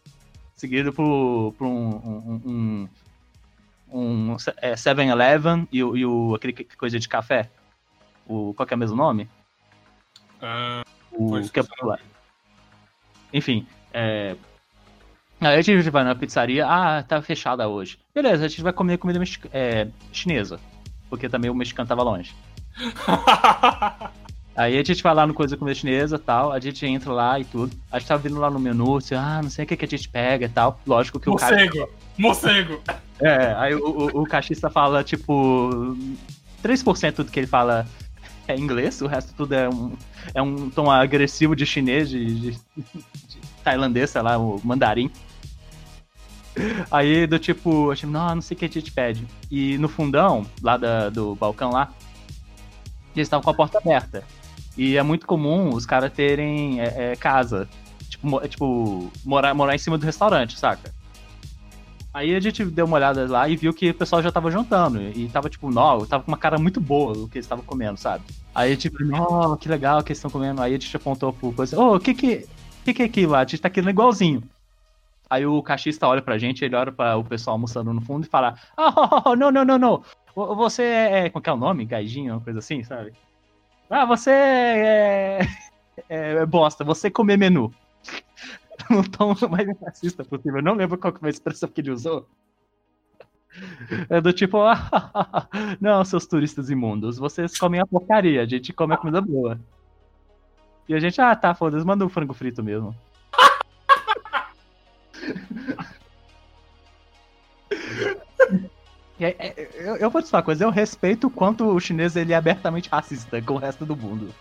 Seguido por, por um, um, um, um é, 7-Eleven e, o- e o, aquele que- coisa de café. O, qual que é o mesmo nome? Ah, O que é popular. Enfim, é... Aí a gente vai na pizzaria, ah, tá fechada hoje. Beleza, a gente vai comer comida é, chinesa. Porque também o mexicano tava longe. [laughs] Aí a gente vai lá no coisa comida chinesa e tal, a gente entra lá e tudo. A gente tava vindo lá no menu, assim, ah, não sei o que, que a gente pega e tal. Lógico que o cara. morcego! Morcego! É, aí o, o, o caixista fala, tipo, 3% do que ele fala é inglês, o resto tudo é um, é um tom agressivo de chinês, de, de- de tailandês, sei lá, o mandarim. Aí do tipo, achei, não, não sei o que a gente pede. E no fundão, lá da- do balcão lá, eles estavam com a porta aberta. E é muito comum os caras terem é, é, casa. Tipo, mo- é, tipo morar, morar em cima do restaurante, saca? Aí a gente deu uma olhada lá e viu que o pessoal já tava jantando. E tava, tipo, nó, tava com uma cara muito boa o que eles estavam comendo, sabe? Aí, tipo, nó, que legal que eles estão comendo. Aí a gente apontou pro coisa, ô, o que que, que que é aquilo lá? A gente tá querendo igualzinho. Aí o cachista olha pra gente, ele olha para o pessoal almoçando no fundo e fala: Ah, [laughs] não, não, não, não. Vo- Você é. Qual que é o nome? Gaijinho, uma coisa assim, sabe? Ah, você é. É, é bosta, você comer menu. [laughs] No tom mais racista possível. Eu não lembro qual foi a expressão que ele usou. É do tipo, ah, não, seus turistas imundos, vocês comem a porcaria, a gente come a comida boa. E a gente, ah, tá, foda-se, manda um frango frito mesmo. [laughs] eu, eu vou te falar uma coisa, eu respeito o quanto o chinês ele é abertamente racista com o resto do mundo.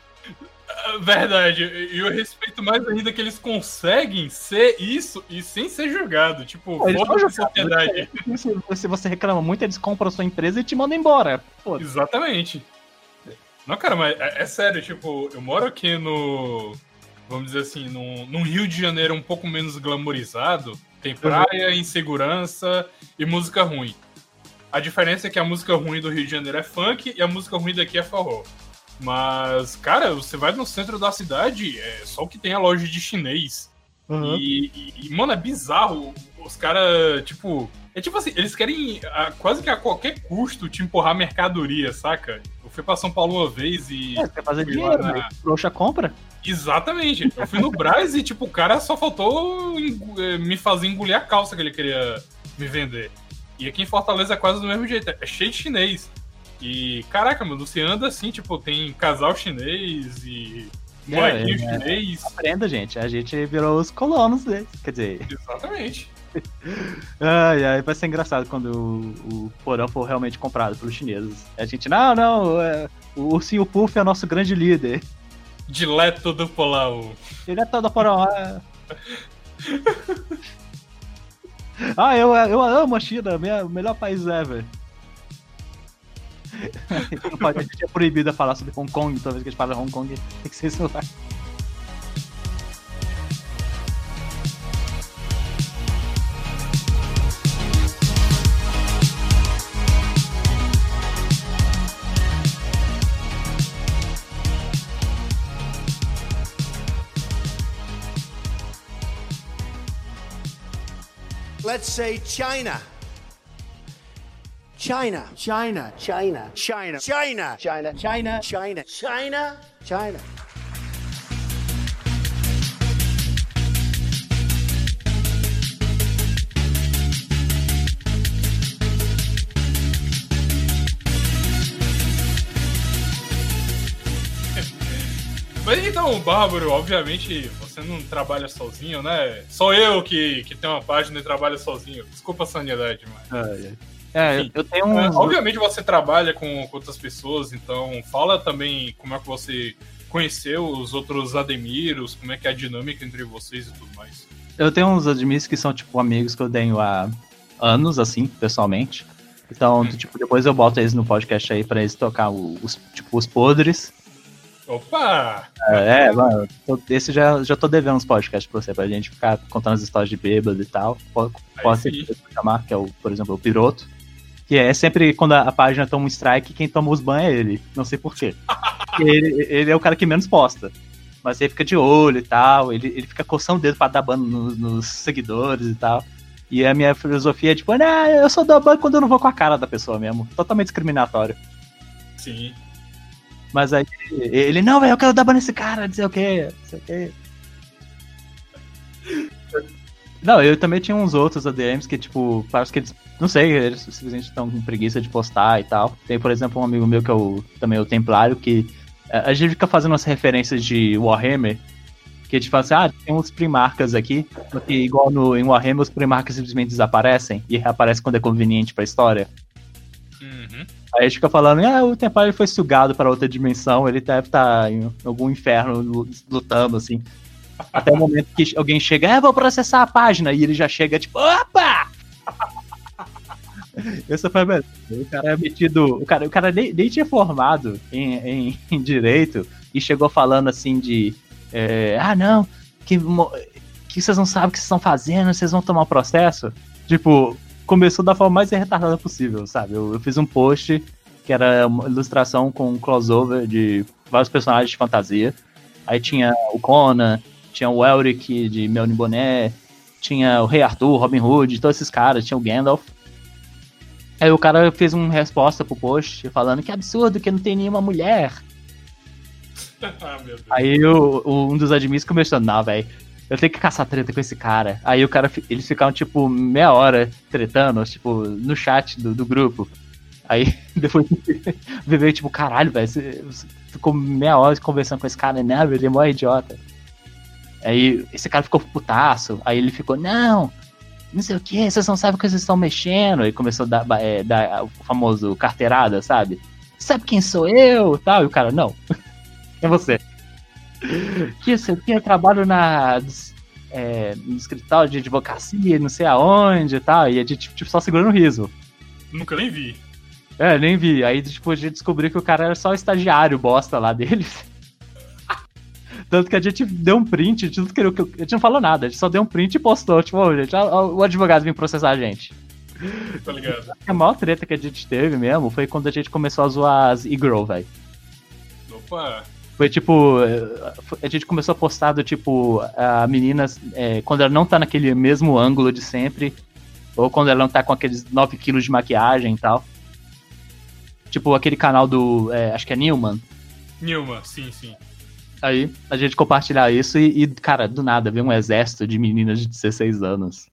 Verdade, e eu respeito mais ainda que eles conseguem ser isso e sem ser julgado. Tipo, Eles foda-se a são sociedade. Se, se você reclama muito, eles compram a sua empresa e te mandam embora. Foda-se. Exatamente. Não, cara, mas é, é sério, tipo, eu moro aqui no. Vamos dizer assim, num, num Rio de Janeiro um pouco menos glamorizado. Tem praia, insegurança e música ruim. A diferença é que a música ruim do Rio de Janeiro é funk e a música ruim daqui é forró. Mas, cara, você vai no centro da cidade, é só o que tem a loja de chinês. Uhum. E, e- mano, é bizarro. Os caras, tipo. É tipo assim, eles querem a- quase que a qualquer custo te empurrar mercadoria, saca? Eu fui pra São Paulo uma vez e. É, você quer fazer dinheiro, na- né? Trouxa compra. Exatamente. Eu fui no Braz e, tipo, o cara só faltou eh, me fazer engolir a calça que ele queria me vender. E aqui em Fortaleza é quase do mesmo jeito. É cheio de chinês. E, caraca, mano, você anda assim, tipo, tem casal chinês e É, moedinho é. chinês. Aprenda, gente. A gente virou os colonos deles. Quer dizer, Exatamente. [laughs] ai, ai, vai ser engraçado quando o, o porão for realmente comprado pelos chineses. A gente, não, não, é, o Ursinho Puff é o nosso grande líder. Dileto do Polau. Ele é todo porão. é. [laughs] ah, eu, eu amo a China, minha, o melhor país ever. [laughs] A gente é proibido a falar sobre Hong Kong, toda vez que a gente fala Hong Kong, tem que ser Let's say China. China. China. China. China. China. China. China. China. China. China. Mas então, Bárbaro, obviamente você não trabalha sozinho, né? Só eu que, que tenho uma página e trabalho sozinho. Desculpa a sanidade, mano. É, eu- eu tenho É, uns. obviamente você trabalha com, com outras pessoas, então fala também como é que você conheceu os outros Ademiros, como é que é a dinâmica entre vocês e tudo mais. Eu tenho uns admins que são, tipo, amigos que eu tenho há anos, assim, pessoalmente. Então, tipo, depois eu boto eles no podcast aí pra eles tocar os, tipo, os podres. Opa! É, é, mano, esse já, já tô devendo uns podcasts pra você, pra gente ficar contando as histórias de bêbado e tal. Pode, chamar, que é o, por exemplo, o Piroto. Que é sempre quando a, a página toma um strike, quem toma os ban é ele. Não sei [laughs] porquê. ele, ele é o cara que menos posta. Mas ele fica de olho e tal, ele, ele fica coçando o dedo pra dar ban nos, nos seguidores e tal. E a minha filosofia é tipo, nah, eu só dou ban quando eu não vou com a cara da pessoa mesmo. Totalmente discriminatório. Sim. Mas aí ele, não, velho, eu quero dar ban nesse cara, não sei o que, não sei o que. Não, eu também tinha uns outros ADMs que, tipo, parece que eles, não sei, eles simplesmente estão com preguiça de postar e tal. Tem, por exemplo, um amigo meu que é o, também o Templário, que eh, a gente fica fazendo umas referências de Warhammer, que fala assim, ah, tem uns primarcas aqui, só que igual no, em Warhammer os primarcas simplesmente desaparecem e reaparecem quando é conveniente pra história. Uhum. Aí a gente fica falando, ah, o Templário foi sugado para outra dimensão, ele deve estar em algum inferno lu- lutando, assim. Até o momento que alguém chega, ah, vou processar a página, e ele já chega, tipo, opa! [laughs] Essa foi a. O cara é metido. O cara, o cara nem, nem tinha formado em, em, em direito e chegou falando assim de. é, ah, não, que, que vocês não sabem o que vocês estão fazendo, vocês vão tomar processo. Tipo, começou da forma mais retardada possível, sabe? Eu, eu fiz um post que era uma ilustração com um crossover de vários personagens de fantasia. Aí tinha o Conan, tinha o Elric de Melny Boné, tinha o Rei Arthur, Robin Hood, todos esses caras, tinha o Gandalf. Aí o cara fez uma resposta pro post falando que absurdo que não tem nenhuma mulher. [laughs] ah. Aí o, o- um dos admins começou, não, velho, eu tenho que caçar treta com esse cara. Aí o cara, eles ficaram, tipo, meia hora tretando, tipo, no chat do, do grupo. Aí [laughs] depois veio, tipo, caralho, velho, você você ficou meia hora conversando com esse cara, não, ele é mó idiota. Aí esse cara ficou putaço, aí ele ficou, não, não sei o que, vocês não sabem o que vocês estão mexendo. E começou a dar, é, dar o famoso carteirada, sabe? Sabe quem sou eu? Tal, e o cara, não. [laughs] É você. Que sei o que, eu trabalho na, é, no escritório de advocacia, não sei aonde e tal. E a gente, tipo, só segurando o riso. Nunca nem vi. É, nem vi. Aí, tipo, a gente descobriu que o cara era só o estagiário bosta lá deles. [laughs] Tanto que a gente deu um print que ele, que- a gente não falou nada, a gente só deu um print e postou, tipo, ô, gente, o advogado vem processar a gente. Tá ligado? A maior treta que a gente teve mesmo foi quando a gente começou a zoar as e-girl, velho. Opa. Foi tipo, eh, a gente começou a postar do tipo, a menina, eh, quando ela não tá naquele mesmo ângulo de sempre, ou quando ela não tá com aqueles 9 quilos de maquiagem e tal. Tipo, aquele canal do, eh, acho que é Newman. Nilma, sim, sim. Aí a gente compartilhar isso e, e, cara, do nada, veio um exército de meninas de 16 anos.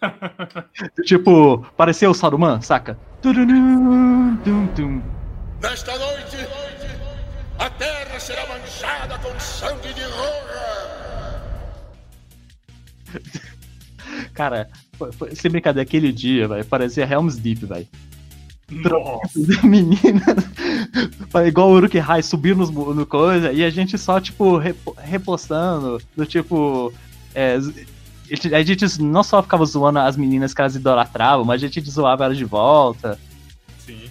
[laughs] tipo, pareceu o Saruman, saca? Nesta noite, a sangue de Rohan. [laughs] Cara, foi, foi, sem brincadeira, aquele dia, velho, parecia Helm's Deep, velho. Nossa. [laughs] Menina, igual o Uruk Hai subiu nos, no coisa, e a gente só, tipo, repo- repostando, do tipo. é, a gente não só ficava zoando as meninas que elas idolatravam, mas a gente zoava elas de volta. Sim.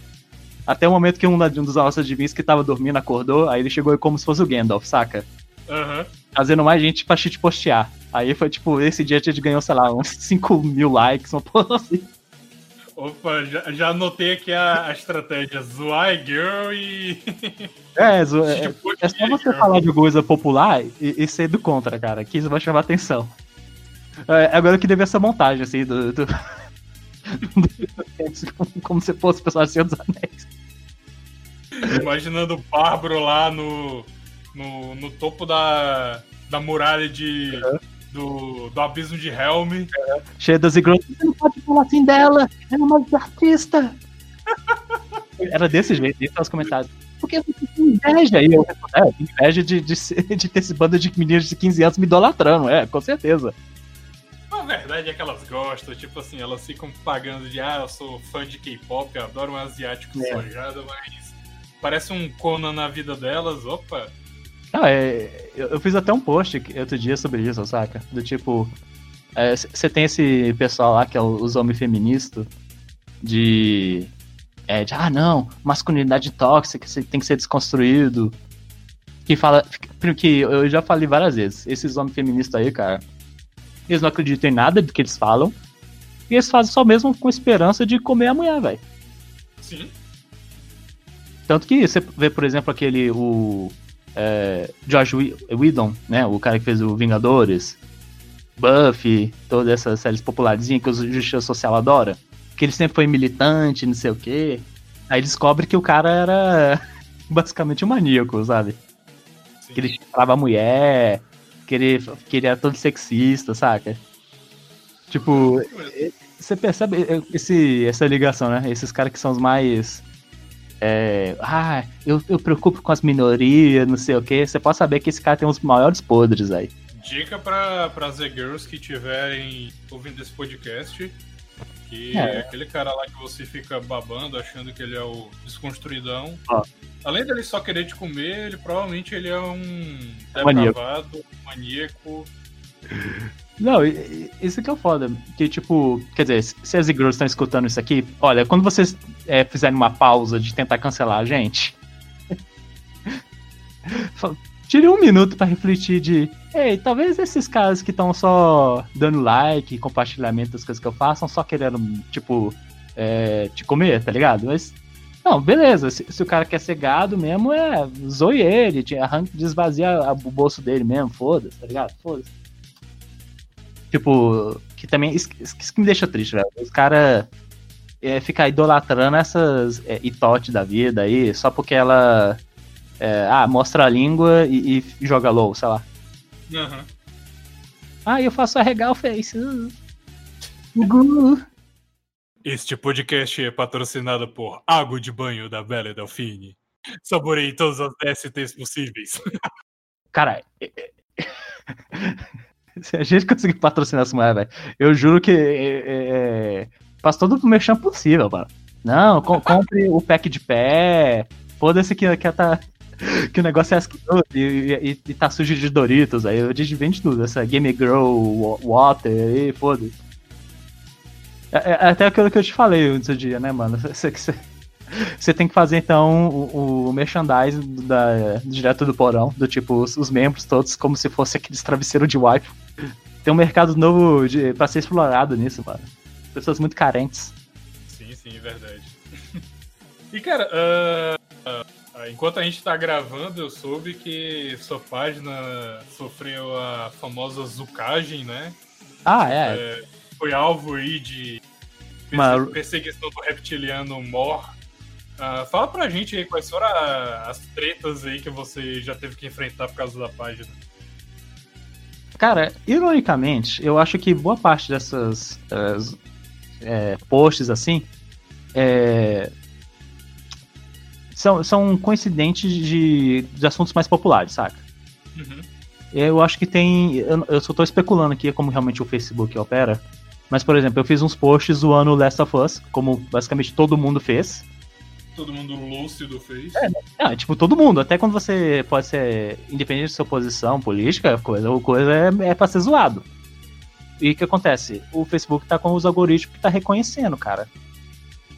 Até o momento que um, um dos nossos admins que tava dormindo acordou, aí ele chegou como se fosse o Gandalf, saca? Trazendo mais gente pra shit postear. Aí foi tipo, esse dia a gente ganhou, sei lá, uns 5 mil likes, uma porra assim. Opa, já, já anotei aqui a, a estratégia. Zoar girl e. [laughs] É, zo- é, é só você girl. falar de coisa popular e, e ser do contra, cara, que isso vai chamar atenção. É, agora queria ver essa montagem, assim, do. [laughs] do... como se fosse o personagem Senhor dos Anéis. Imaginando o Bárbaro lá no, no, no topo da, da muralha de, do, do abismo de Helm. Cheio das igrejas. Você não pode falar assim dela, ela é uma artista. [laughs] Era desse jeito, isso nos comentários. Porque você tem inveja. E eu é, inveja de, de, de ter esse bando de meninas de 15 anos me idolatrando, é, com certeza. A verdade é que elas gostam, tipo assim, elas ficam pagando de ah, eu sou fã de K-pop, eu adoro um asiático É. sojado, mas parece um Conan na vida delas, opa. Não, é, eu, eu fiz até um post outro dia sobre isso, saca? Do tipo, você tem esse pessoal lá que é os homens feministas de, é, de ah não, masculinidade tóxica, tem que ser desconstruído. Que fala, que eu já falei várias vezes, esses homens feministas aí, cara, eles não acreditam em nada do que eles falam. E eles fazem só mesmo com esperança de comer a mulher, velho. Sim. Tanto que você vê, por exemplo, aquele. O. É, Josh Whe- Whedon, né? O cara que fez o Vingadores, Buffy, todas essas séries popularzinhas que o Justiça Social adora. Que ele sempre foi militante, não sei o quê. Aí descobre que o cara era [laughs] basicamente um maníaco, sabe? sim. Que ele chifrava a mulher, que ele, que ele era todo sexista, saca? Tipo, você percebe esse, essa ligação, né? Esses caras que são os mais. É, ah, eu, eu preocupo com as minorias, não sei o que. Você pode saber que esse cara tem os maiores podres aí. Dica pra, pra Z Girls que estiverem ouvindo esse podcast. Que É. aquele cara lá que você fica babando, achando que ele é o desconstruidão. Ó. Além dele só querer te comer, ele provavelmente ele é um Maníaco. depravado, maníaco. Não, isso que é o foda. Que, tipo, quer dizer, se as igrejas estão escutando isso aqui, olha, quando vocês é, fizerem uma pausa de tentar cancelar a gente, [laughs] tire um minuto pra refletir de. Ei, talvez esses caras que estão só dando like, compartilhamento das coisas que eu faço, são só querendo, tipo, é, te comer, tá ligado? Mas. Não, beleza. Se, se o cara quer ser gado mesmo, é. Zoe ele, arranca, desvazia o bolso dele mesmo, foda-se, tá ligado? Foda-se. Tipo, que também. Isso, isso que me deixa triste, velho. Os caras é, ficam idolatrando essas é, itote da vida aí, só porque ela. é, ah, mostra a língua e, e joga low, sei lá. Aham. Ah, eu faço arregar o face. uh. Ugu. Este podcast é patrocinado por Água de Banho da Bela Delfine. Saborei todas as DSTs possíveis. Cara, é- é- [laughs] se a gente conseguir patrocinar essa mulher, velho, eu juro que é, é, é, todo o merchan possível, mano. Não, com- compre o pack de pé. Foda-se que, que, tá, [laughs] que o negócio é asqueroso e, e, e tá sujo de Doritos. Aí gente vende tudo. Essa Game Grow, wa- Water aí, foda-se. É, é até aquilo que eu te falei outro dia, né, mano? [laughs] Você, você, você tem que fazer então o, o merchandising da, direto do porão, do tipo, os, os membros todos, como se fosse aqueles travesseiros de wipe. Tem um mercado novo de, pra ser explorado nisso, mano. Pessoas muito carentes. Sim, sim, verdade. [laughs] E cara, ah, ah, enquanto a gente tá gravando, eu soube que sua página sofreu a famosa zucagem, né? Ah, é. Foi alvo aí de Uma- perseguição do reptiliano Mor. Ah, fala pra gente aí quais foram a- as tretas aí que você já teve que enfrentar por causa da página. Cara, ironicamente, eu acho que boa parte dessas z- eh, posts assim eh, são, são coincidentes de, de assuntos mais populares, saca? Uhum. Eu acho que tem. Eu, eu só tô especulando aqui como realmente o Facebook opera. Mas, por exemplo, eu fiz uns posts zoando Last of Us, como basicamente todo mundo fez. Todo mundo lúcido fez. Ah, tipo, todo mundo. Até quando você pode ser independente de sua posição política, coisa, coisa é, é pra ser zoado. E o que acontece? O Facebook tá com os algoritmos que tá reconhecendo, cara.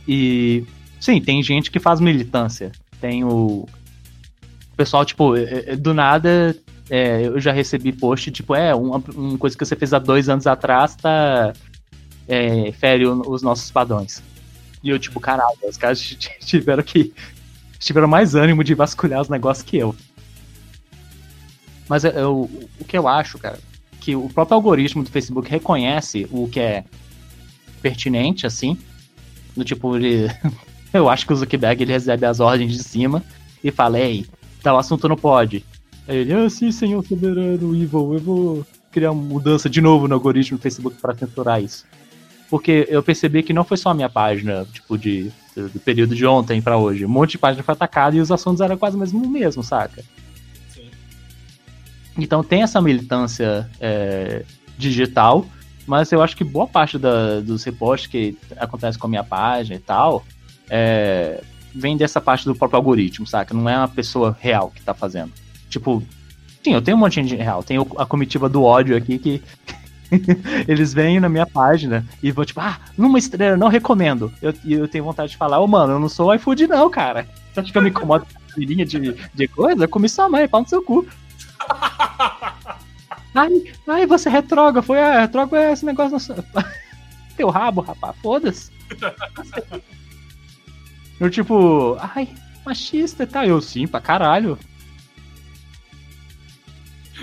E sim, tem gente que faz militância. Tem o. o pessoal, tipo, é, é, do nada. é, eu já recebi post, tipo, é, uma, uma coisa que você fez há dois anos atrás tá. É, fere os nossos padrões. E eu, tipo, caralho, os caras [laughs] tiveram que tiveram mais ânimo de vasculhar os negócios que eu. Mas eu, eu- o que eu acho, cara, que o próprio algoritmo do Facebook reconhece o que é pertinente, assim. Do tipo, ele. [laughs] eu acho que o Zuckerberg ele recebe as ordens de cima e fala, ei, tal assunto não pode. Aí ele, ah, sim, senhor soberano, Evil, eu vou criar uma mudança de novo no algoritmo do Facebook para censurar isso. Porque eu percebi que não foi só a minha página, tipo, de, do, do período de ontem pra hoje. Um monte de página foi atacada e os assuntos eram quase mesmo o mesmo, saca? Sim. Então tem essa militância é, digital, mas eu acho que boa parte da- dos repostes que acontece com a minha página e tal é, vem dessa parte do próprio algoritmo, saca? Não é uma pessoa real que tá fazendo. Tipo, sim, eu tenho um monte de gente real. Tem a comitiva do ódio aqui que [laughs] eles vêm na minha página e vão tipo, ah, numa estrela, não recomendo. Eu- E eu, tenho vontade de falar, ô mano, eu não sou iFood não, cara. Você acha que eu me incomodo com essa linha de, de coisa? Eu comi sua mãe, pau no seu cu. [laughs] Ai, ai, você retrógrado. Foi, ah, retrógrado é esse negócio. [laughs] Teu rabo, rapaz, foda-se. Eu tipo, ai, machista e tal. Eu sim, pra caralho.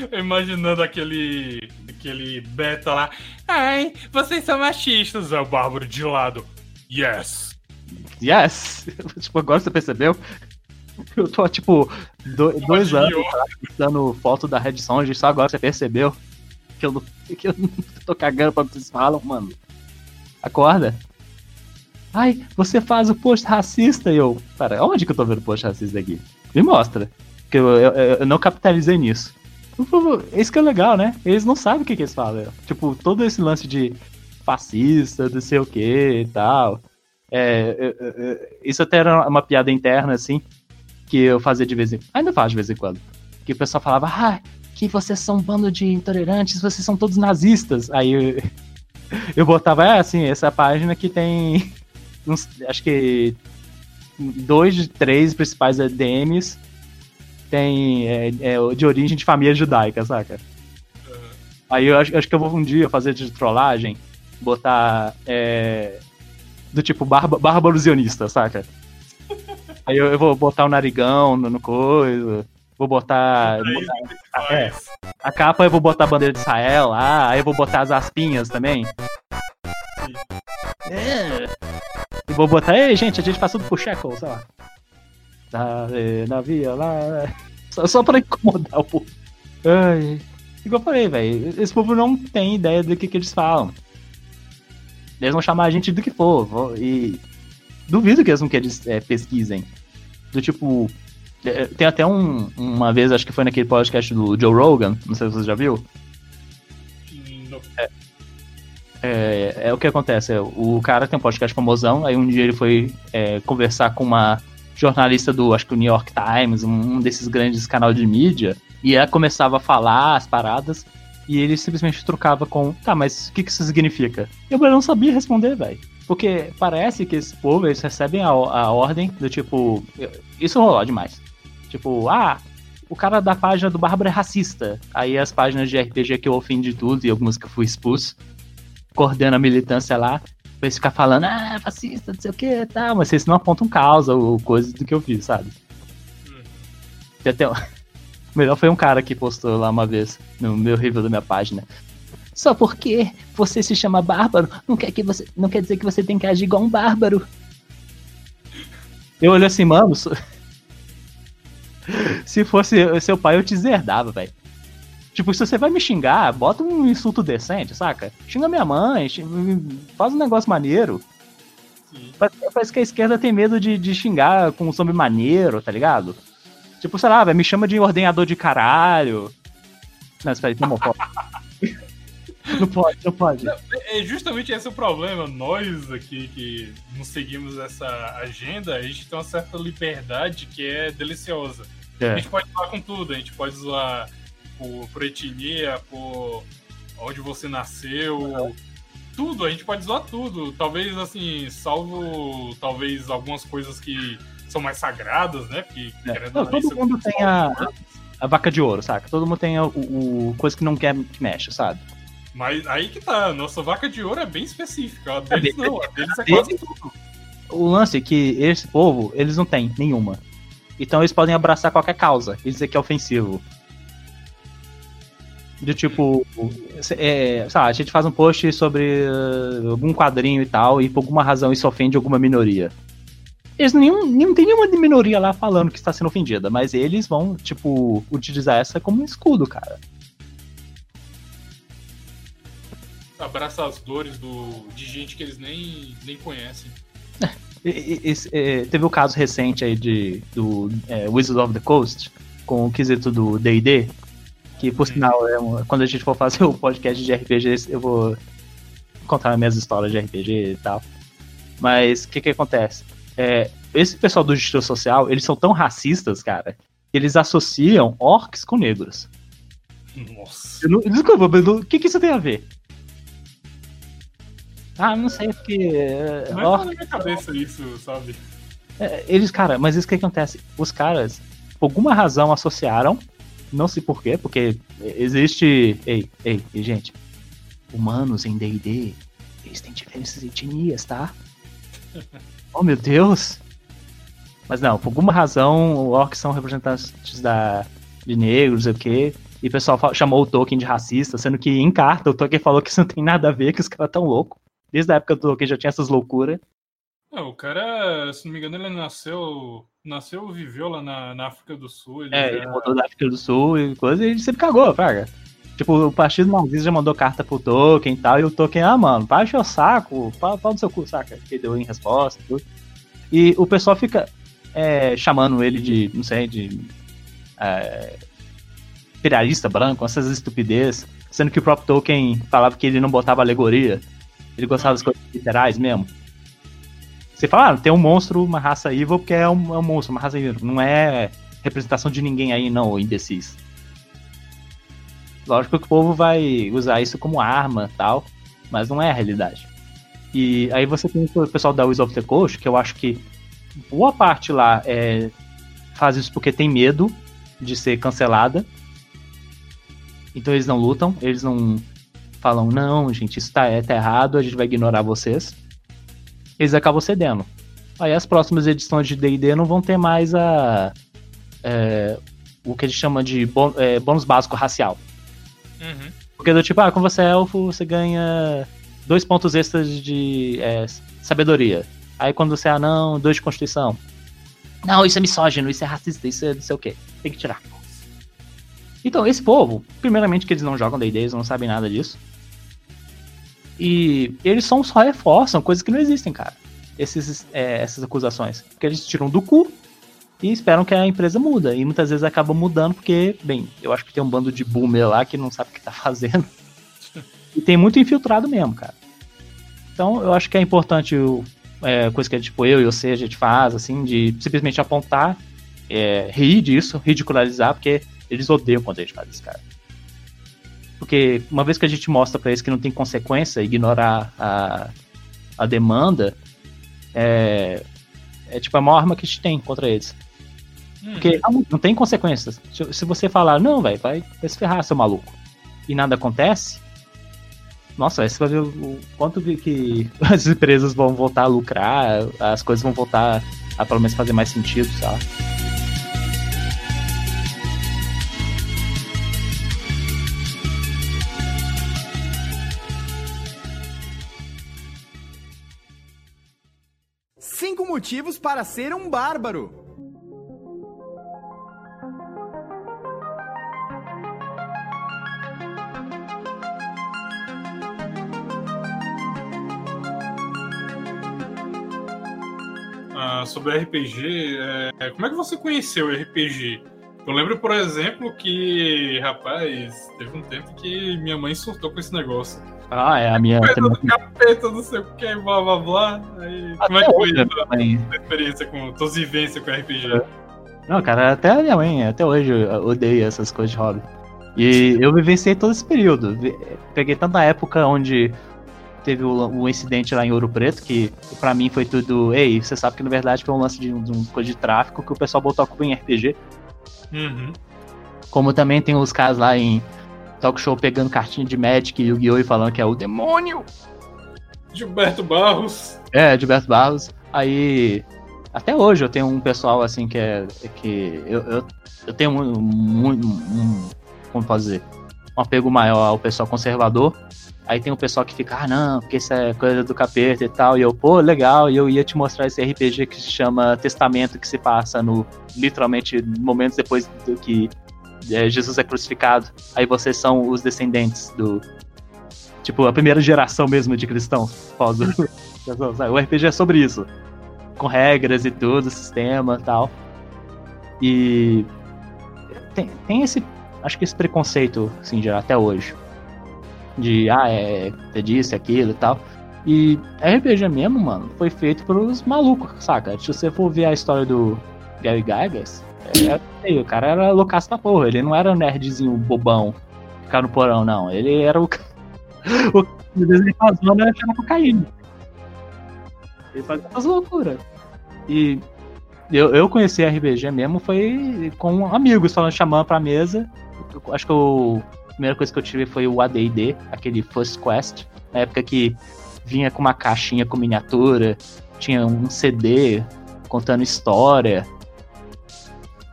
[laughs] Imaginando aquele. aquele beta lá. Ai, vocês são machistas, é o Bárbaro de lado. Yes. Yes! [laughs] tipo, agora você percebeu? Eu tô, tipo, do- dois anos dando foto da Red Songe, só agora você percebeu que eu, [laughs] que eu tô cagando pra vocês falam, mano. Acorda. Ai, você faz o post racista e eu. Pera, onde que eu tô vendo post racista aqui? Me mostra. Que eu, eu, eu não capitalizei nisso. Isso que é legal, né? Eles não sabem o que, que eles falam. Tipo, todo esse lance de fascista, não sei o que e tal. É, é, é, é, isso até era uma piada interna, assim, que eu fazia de vez em quando. Ainda faço de vez em quando. Que o pessoal falava, ah, que vocês são um bando de intolerantes, vocês são todos nazistas. Aí eu, [laughs] eu botava, é assim, essa página que tem, [laughs] uns, acho que dois de três principais DMs tem é, é, de origem de família judaica, saca? Aí eu acho, acho que eu vou um dia fazer de trollagem, botar é, do tipo barba, bárbaro zionista, saca? [laughs] Aí eu, eu, vou botar o narigão no, no coisa, vou botar. botar é, a capa eu vou botar a bandeira de Israel lá, aí eu vou botar as aspinhas também. É. E vou botar, ei gente, a gente tudo pro Shekel, sei lá. Na, na via lá. Só, só pra incomodar o povo. Ai. Igual eu falei, velho, esse povo não tem ideia do que, que eles falam. Eles vão chamar a gente do que for. E duvido que eles não que eles é, pesquisem. Do tipo. É, tem até um, uma vez, acho que foi naquele podcast do Joe Rogan, não sei se você já viu. É, é, é, o que acontece, é, o cara tem um podcast famosão, aí um dia ele foi é, conversar com uma jornalista do, acho que o New York Times, um, desses grandes canais de mídia, e ela começava a falar as paradas, e ele simplesmente trocava com, tá, mas o que, que isso significa? Eu não sabia responder, velho. Porque parece que esse povo, eles recebem a, a ordem do tipo. Isso rolou demais. Tipo, ah, o cara da página do Bárbaro é racista. Aí as páginas de RPG que eu ofendi tudo e algumas que eu fui expulso, coordena a militância lá, pra ficar falando, ah, fascista, não sei o que tal, mas vocês não apontam causa ou coisas do que eu fiz, sabe? Hum. Até, o [laughs] melhor foi um cara que postou lá uma vez no meu review da minha página. Só porque você se chama bárbaro, não quer, que você, não quer dizer que você tem que agir igual um bárbaro. Eu olhei assim, mano. [laughs] Se fosse seu pai, eu te zerdava, velho. Tipo, se você vai me xingar, bota um insulto decente, saca? Xinga minha mãe, faz um negócio maneiro. Parece que a esquerda tem medo de, de xingar com um som maneiro, tá ligado? Tipo, sei lá, véio, me chama de ordenador de caralho. Não, espera aí, Não pode, [laughs] não pode. Não, é justamente esse o problema. Nós aqui que não seguimos essa agenda, a gente tem uma certa liberdade que é deliciosa. É. A gente pode zoar com tudo, a gente pode zoar por, por etnia, por onde você nasceu. Tudo, a gente pode zoar tudo. Talvez, assim, salvo talvez algumas coisas que são mais sagradas, né? Porque, é. não, todo mundo tem a, a vaca de ouro, saca? Todo mundo tem o, o coisa que não quer que mexe, sabe? Mas aí que tá, nossa vaca de ouro é bem específica. A deles não, a deles é quase tudo. O lance é que esse povo, eles não têm nenhuma. Então eles podem abraçar qualquer causa e dizer que é ofensivo. De tipo, é, sabe, a gente faz um post sobre uh, algum quadrinho e tal, e por alguma razão isso ofende alguma minoria. Eles nenhum, não tem nenhuma minoria lá falando que está sendo ofendida, mas eles vão, tipo, utilizar essa como um escudo, cara. abraça as dores do, de gente que eles nem, nem conhecem. [laughs] É, teve o caso recente aí de, do é, Wizards of the Coast, com o quesito do D&D, que por sinal, é quando a gente for fazer [laughs] o podcast de RPG, eu vou contar minhas histórias de RPG e tal. Mas o que que acontece? É, esse pessoal do Justiça Social, eles são tão racistas, cara, que eles associam orcs com negros. Nossa. Não, desculpa, mas o que, que isso tem a ver? Ah, não sei, porque. Não é na minha cabeça isso, sabe? É, eles, cara, mas isso que acontece? Os caras, por alguma razão, associaram, não sei porquê, porque existe. Ei, ei, gente. Humanos em DD, eles têm diferentes etnias, tá? [laughs] oh meu Deus! Mas não, por alguma razão, orcs são representantes da, de negros, sei o quê. E o pessoal chamou o Tolkien de racista, sendo que em carta o Tolkien falou que isso não tem nada a ver, que os caras tão loucos. Desde a época do Tolkien já tinha essas loucuras. Não, o cara, se não me engano, ele nasceu. Nasceu e viveu lá na, na, África do Sul. Ele é, já... ele voltou da África do Sul e coisa, e ele sempre cagou, fraga. Tipo, o partido nazista já mandou carta pro Tolkien e tal, e o Tolkien, ah, mano, encher o saco, pau no seu cu, saca? Que deu em resposta tudo. E o pessoal fica é, chamando ele de, não sei, de. É, imperialista branco, essas estupidez, sendo que o próprio Tolkien falava que ele não botava alegoria. Ele gostava das coisas literais mesmo. Você fala, ah, tem um monstro, uma raça evil, porque é um, é um monstro, uma raça evil. Não é representação de ninguém aí, não, imbecis. Lógico que o povo vai usar isso como arma tal, mas não é a realidade. E aí você tem o pessoal da Wizard of the Coast, que eu acho que boa parte lá é, faz isso porque tem medo de ser cancelada. Então eles não lutam, eles não falam, não, gente, isso tá, é, tá errado, a gente vai ignorar vocês. Eles acabam cedendo. Aí as próximas edições de D&D não vão ter mais a... É, o que eles chamam de bônus, é, bônus básico racial. Uhum. Porque do tipo, ah, como você é elfo, você ganha dois pontos extras de é, sabedoria. Aí quando você é anão, dois de constituição. Não, isso é misógino, isso é racista, isso é não sei o que. Tem que tirar. Então, esse povo, primeiramente que eles não jogam D&D, eles não sabem nada disso. E eles só, só reforçam coisas que não existem, cara. Esses, é, essas acusações. Porque eles tiram do cu e esperam que a empresa muda. E muitas vezes acaba mudando porque, bem, eu acho que tem um bando de boomer lá que não sabe o que tá [laughs] fazendo. E tem muito infiltrado mesmo, cara. Então eu acho que é importante é, coisa que tipo eu e você a gente faz, assim, de simplesmente apontar, é, rir disso, ridicularizar, porque eles odeiam quando a gente faz isso, cara. Porque uma vez que a gente mostra para eles que não tem consequência, ignorar a, a demanda, é, é tipo a maior arma que a gente tem contra eles. Porque não tem consequências. Se, você falar, não, velho, vai, vai se ferrar, seu maluco, e nada acontece, nossa, você vai ver o quanto que [laughs] as empresas vão voltar a lucrar, as coisas vão voltar a pelo menos fazer mais sentido, sabe? Motivos para ser um bárbaro. Ah, sobre RPG, é, como é que você conheceu RPG? Eu lembro, por exemplo, que, rapaz, teve um tempo que minha mãe surtou com esse negócio. Ah, é a minha. Coisa do capeta, não sei o que, blá blá blá. Aí, como é Até que foi a tua experiência com tua vivência com RPG? É. Não, cara, até a minha mãe, até hoje, eu odeio essas coisas de hobby. E eu vivenciei todo esse período. Peguei tanta época onde teve o, o incidente lá em Ouro Preto, que pra mim foi tudo. Ei, você sabe que na verdade foi um lance de, um- de uma coisa de tráfico que o pessoal botou a culpa em RPG. Uhum. Como também tem os caras lá em talk show pegando cartinha de Magic e Yu-Gi-Oh! e falando que é o demônio. Gilberto Barros. É, Gilberto Barros. Aí. Até hoje eu tenho um pessoal assim que é. que eu, eu, eu tenho um, um, um- Como posso dizer? Um apego maior ao pessoal conservador. Aí tem o pessoal que fica, ah não, porque isso é coisa do capeta e tal. E eu, pô, legal, e eu ia te mostrar esse RPG que se chama Testamento, que se passa no. literalmente momentos depois do que Jesus é crucificado. Aí vocês são os descendentes do. Tipo, a primeira geração mesmo de cristãos. Pós o- [laughs] o RPG é sobre isso. Com regras e tudo, sistema e tal. E. Tem, tem esse. Acho que esse preconceito, assim, já até hoje. De, ah, é. Você disse aquilo e tal. E RPG mesmo, mano, foi feito pelos malucos, saca? Se você for ver a história do Gary Gygax, é, é, o cara era loucaço da porra. Ele não era um nerdzinho bobão, ficar no porão, não. Ele era o. [laughs] o desenho da zona era cocaína. Ele fazia essas loucuras. E eu, eu conheci RPG mesmo foi com amigos falando xamã pra mesa. Eu acho que o, a primeira coisa que eu tive foi o ADD, aquele First Quest, na época que vinha com uma caixinha com miniatura, tinha um CD contando história.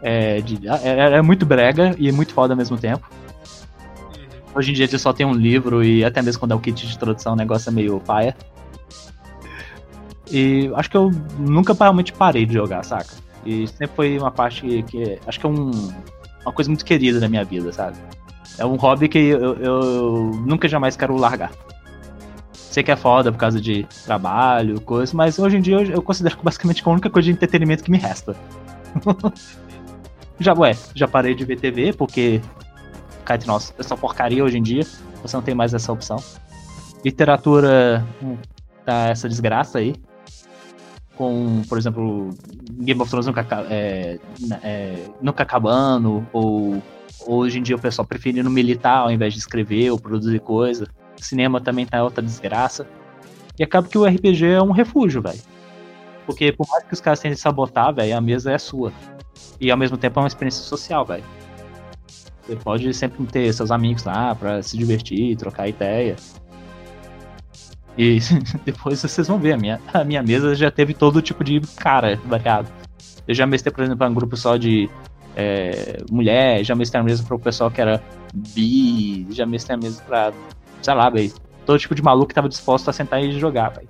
É, de, era, era muito brega e muito foda ao mesmo tempo. Hoje em dia você só tem um livro e até mesmo quando é o kit de introdução o negócio é meio paia. E acho que eu nunca realmente parei de jogar, saca? E sempre foi uma parte que, que acho que é um, uma coisa muito querida da minha vida, sabe? É um hobby que eu, eu nunca jamais quero largar. Sei que é foda por causa de trabalho, coisa, mas hoje em dia eu, eu considero que basicamente é a única coisa de entretenimento que me resta. [laughs] já, ué, já parei de ver TV, porque cá entre nós, é só porcaria hoje em dia. Você não tem mais essa opção. Literatura hum, tá essa desgraça aí. Com, por exemplo, Game of Thrones nunca, é, é, nunca acabando, ou hoje em dia o pessoal preferindo militar ao invés de escrever ou produzir coisa. Cinema também tá outra desgraça. E acaba que o RPG é um refúgio, velho. Porque por mais que os caras tentem sabotar, velho, a mesa é sua. E ao mesmo tempo é uma experiência social, velho. Você pode sempre ter seus amigos lá pra se divertir, trocar ideia. E [laughs] depois vocês vão ver, a minha, a minha mesa já teve todo tipo de cara variado. Eu já mestrei, por exemplo, um grupo só de é, mulher, já mestrei a mesa pro pessoal que era bi, já mestrei a mesa pra, sei lá, velho, todo tipo de maluco que tava disposto a sentar e jogar, velho.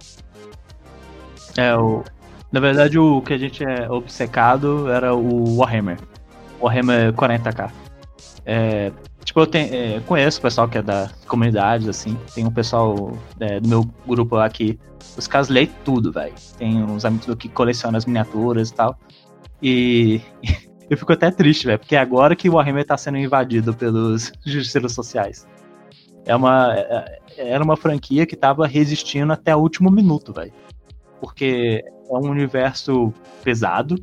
É, o, na verdade, o que a gente é obcecado era o Warhammer. Warhammer 40k. É, tipo, eu tenho, é, conheço o pessoal que é da comunidade, assim. Tem um pessoal é, do meu grupo lá que os caras leem tudo, velho. Tem uns amigos que colecionam as miniaturas e tal. E [laughs] eu fico até triste, velho, porque agora que o Warhammer tá sendo invadido pelos [laughs] justiceiros sociais. É uma, é, era uma franquia que tava resistindo até o último minuto, velho. Porque é um universo pesado,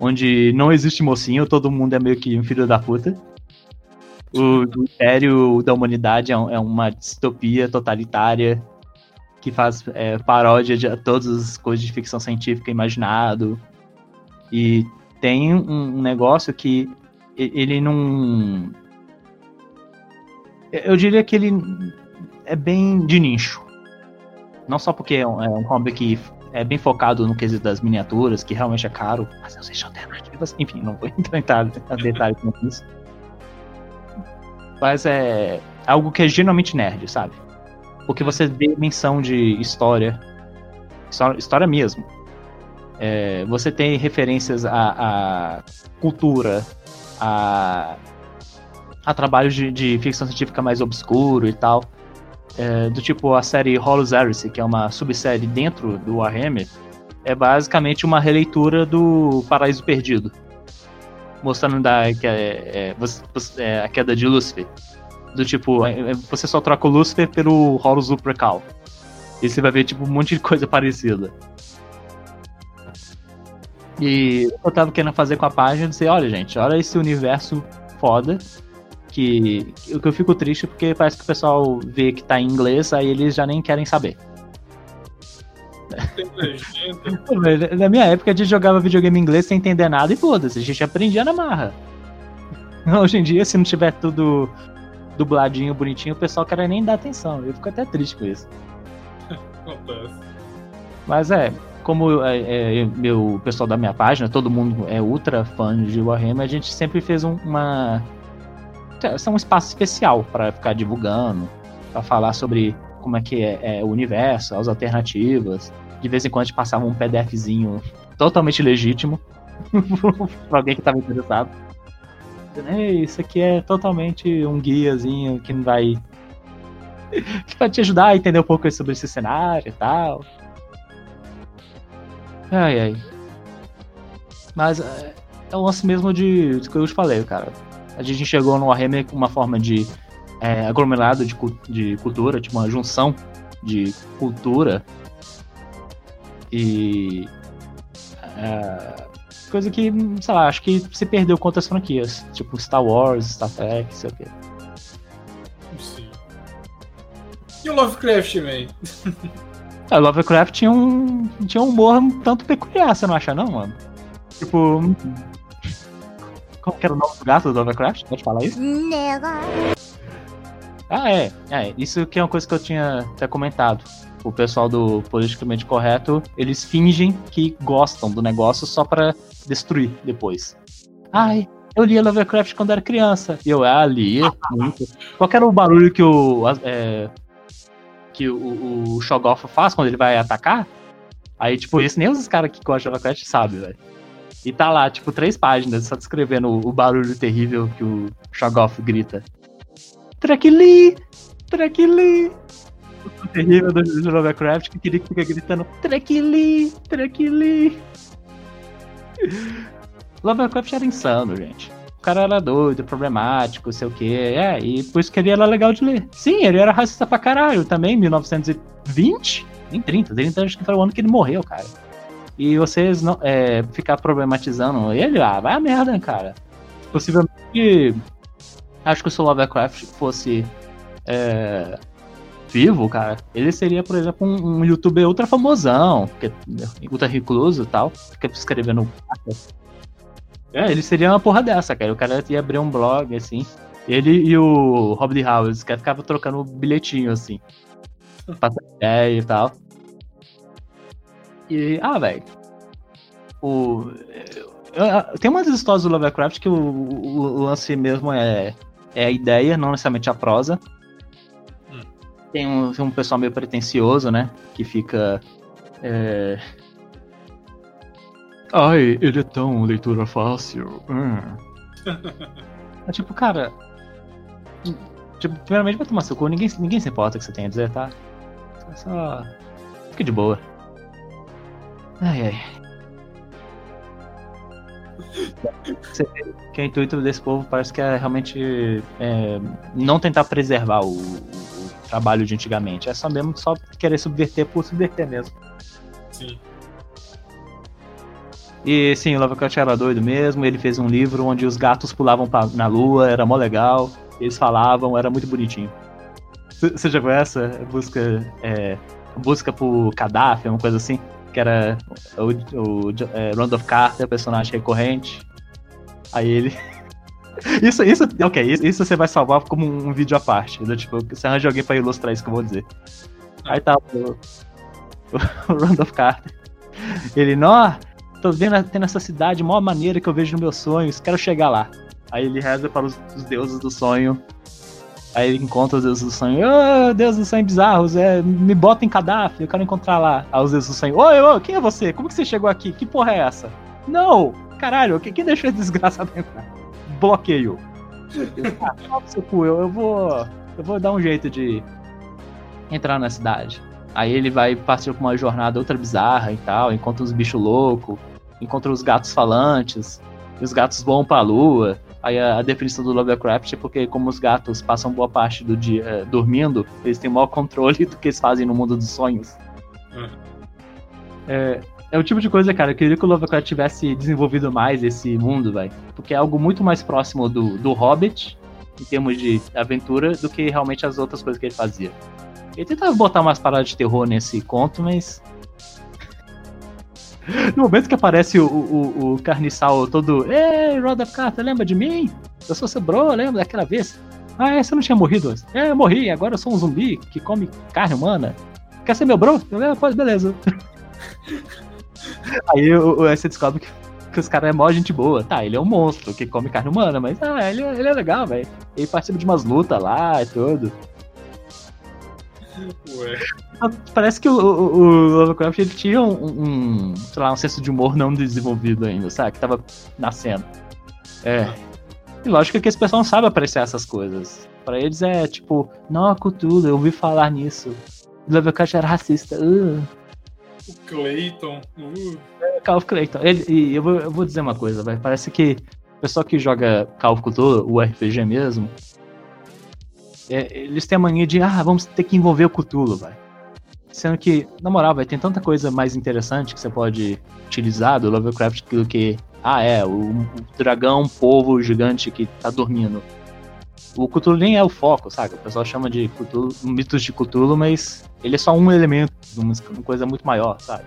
onde não existe mocinho, todo mundo é meio que um filho da puta. O, Império da Humanidade é, é uma distopia totalitária que faz é, paródia de todas as coisas de ficção científica imaginado. E tem um, negócio que ele não. Eu diria que ele é bem de nicho. Não só porque é um, é um hobby que é bem focado no quesito das miniaturas, que realmente é caro, mas existem alternativas. Enfim, não vou [laughs] entrar em detalhes com isso. Mas é algo que é genuinamente nerd, sabe? Porque você vê menção de história, histó- história mesmo. É, você tem referências a, a cultura, a, a trabalhos de, de ficção científica mais obscuro e tal. É, do tipo a série Horus Heresy, que é uma subsérie dentro do Warhammer, é basicamente uma releitura do Paraíso Perdido. Mostrando da, que é, é, é, a queda de Lúcifer. Do tipo, é, é, você só troca o Lúcifer pelo Horus Lupercal. E você vai ver tipo um monte de coisa [laughs] parecida. E eu tava querendo fazer com a página é dizer, olha gente, olha esse universo foda. Que o que eu fico triste porque parece que o pessoal vê que tá em inglês, aí eles já nem querem saber. Tem legenda. Na minha época a gente jogava videogame em inglês sem entender nada e foda-se, a gente aprendia na marra. Hoje em dia, se não tiver tudo dubladinho, bonitinho, o pessoal quer nem dar atenção. Eu fico até triste com isso. Acontece. Mas é, como é, é, meu o pessoal da minha página, todo mundo é ultra fã de Warhammer, a gente sempre fez um- uma. Esse é um espaço especial para ficar divulgando, para falar sobre como é que é, é o universo, as alternativas. De vez em quando a gente passava um PDFzinho totalmente legítimo [laughs] para alguém que estava interessado. Ei, isso aqui é totalmente um guiazinho que não vai. [laughs] que vai te ajudar a entender um pouco sobre esse cenário e tal. Ai, ai. Mas é, é o lance mesmo de, de que eu te falei, cara. A gente chegou no Warhammer com uma forma de é, aglomerado de, de cultura, tipo uma junção de cultura. E. é, coisa que, sei lá, acho que se perdeu com outras franquias. Tipo Star Wars, Star Trek, sei o quê. Sim. E o Lovecraft, man? É, Lovecraft tinha um, tinha um humor um tanto peculiar, você não acha não, mano? Tipo... Qual que era o nome do gato do Lovecraft? Pode falar isso? Ah, é. É, isso que é uma coisa que eu tinha até comentado. O pessoal do Politicamente Correto, eles fingem que gostam do negócio só pra destruir depois. Ai, eu lia Lovecraft quando era criança. E eu, ah, lia muito. Qual era o barulho que o... é, que o, o Shogoff faz quando ele vai atacar? Aí, tipo, isso nem os caras que gostam de Lovecraft sabem, velho. E tá lá, tipo, três páginas só descrevendo o, barulho terrível que o Shogoff grita. Trekili! Trekili! O terrível do, Lovecraft que que fica gritando Trekili! Trekili! [laughs] Lovecraft era insano, gente. O cara era doido, problemático, sei o que. É, e por isso que ele era legal de ler. Sim, ele era racista pra caralho também, 1920? Nem 30, 30 acho que foi o ano que ele morreu, cara. E vocês não é, ficar problematizando ele, ah, vai a merda, cara. Possivelmente Acho que se o Lovecraft fosse é, vivo, cara, ele seria, por exemplo, um, um youtuber ultra famosão, que, ultra recluso e tal, fica escrevendo. É, ele seria uma porra dessa, cara. O cara ia abrir um blog, assim. Ele e o Rob. Howard, que ficava trocando bilhetinho, assim. Passar ideia e tal. E, ah, velho. O. Tem umas histórias do Lovecraft que o, o, o lance mesmo é, é a ideia, não necessariamente a prosa. Hum. Tem, um, tem um pessoal meio pretencioso, né? Que fica. É... Ai, ele é tão leitura fácil. Hum. é tipo, cara. Tipo, primeiramente vai tomar seu cu, ninguém, ninguém se importa o que você tem a dizer, tá? Só. Fique de boa. Ai, ai. Você vê que o intuito desse povo parece que é realmente é, não tentar preservar o, o, trabalho de antigamente. É só mesmo só querer subverter por subverter mesmo. Sim. E sim, o Lovecraft era doido mesmo. Ele fez um livro onde os gatos pulavam pra, na lua, era mó legal. Eles falavam, era muito bonitinho. Você já conhece essa busca, é, busca por cadáver, uma coisa assim? Que era o, o é, Randolph Carter, personagem recorrente. Aí ele. [laughs] Isso, isso, ok, isso, isso, você vai salvar como um vídeo à parte. Né? Tipo, você arranja alguém pra ilustrar isso que eu vou dizer. Aí tá o, o, Randolph Carter. Ele, nó, tô vendo tendo essa cidade, maior maneira que eu vejo nos meus sonhos, quero chegar lá. Aí ele reza para os, os deuses do sonho. Aí ele encontra os deuses do sonho. Ô, oh, deuses do sonho bizarros, é, me bota em cadáver, eu quero encontrar lá. Aí os deuses do sonho. Oi, oi, quem é você? Como que você chegou aqui? Que porra é essa? Não! Caralho, quem, deixou esse desgraçado [laughs] entrar? Bloqueio. ah, eu, eu vou. Eu vou dar um jeito de entrar na cidade. Aí ele vai partir pra uma jornada outra bizarra e tal, encontra uns bichos loucos, encontra os gatos falantes, e os gatos voam pra lua. Aí a, a, definição do Lovecraft é porque, como os gatos passam boa parte do dia é, dormindo, eles têm maior controle [laughs] do que eles fazem no mundo dos sonhos. Uhum. É, é o tipo de coisa, cara, eu queria que o Lovecraft tivesse desenvolvido mais esse mundo, velho. Porque é algo muito mais próximo do, do Hobbit, em termos de aventura, do que realmente as outras coisas que ele fazia. Ele tentava botar umas paradas de terror nesse conto, mas no momento que aparece o, o, o carniçal todo, Ei, Rod of Carter, lembra de mim? Eu sou seu bro, lembra daquela vez? Ah, é, você não tinha morrido antes? É, eu morri, agora eu sou um zumbi que come carne humana. Quer ser meu bro? Eu, é, pode, beleza. [laughs] Aí, aí você descobre que, que os caras é mó gente boa. Tá, ele é um monstro que come carne humana, mas ah, ele, ele é legal, velho. Ele participa de umas lutas lá e tudo. Ué. Parece que o, o, o Lovecraft ele tinha um, um, sei lá, um senso de humor não desenvolvido ainda, sabe? Que tava nascendo. É. E lógico que esse pessoal não sabe apreciar essas coisas. Para eles é tipo, não, cultura, eu ouvi falar nisso. Lovecraft era racista. Uh. O Clayton. Uh. É, Call of Clayton. Ele, e eu vou, eu vou dizer uma coisa. Parece que o pessoal que joga of Cthulhu, o RPG mesmo, é, eles têm a mania de, ah, vamos ter que envolver o Cthulhu, vai. Sendo que, na moral, vai, tem tanta coisa mais interessante que você pode utilizar do Lovecraft do que, ah, é, o, o dragão, povo gigante que tá dormindo. O Cthulhu nem é o foco, sabe? O pessoal chama de Cthulhu, mitos de Cthulhu, mas ele é só um elemento uma coisa muito maior, sabe?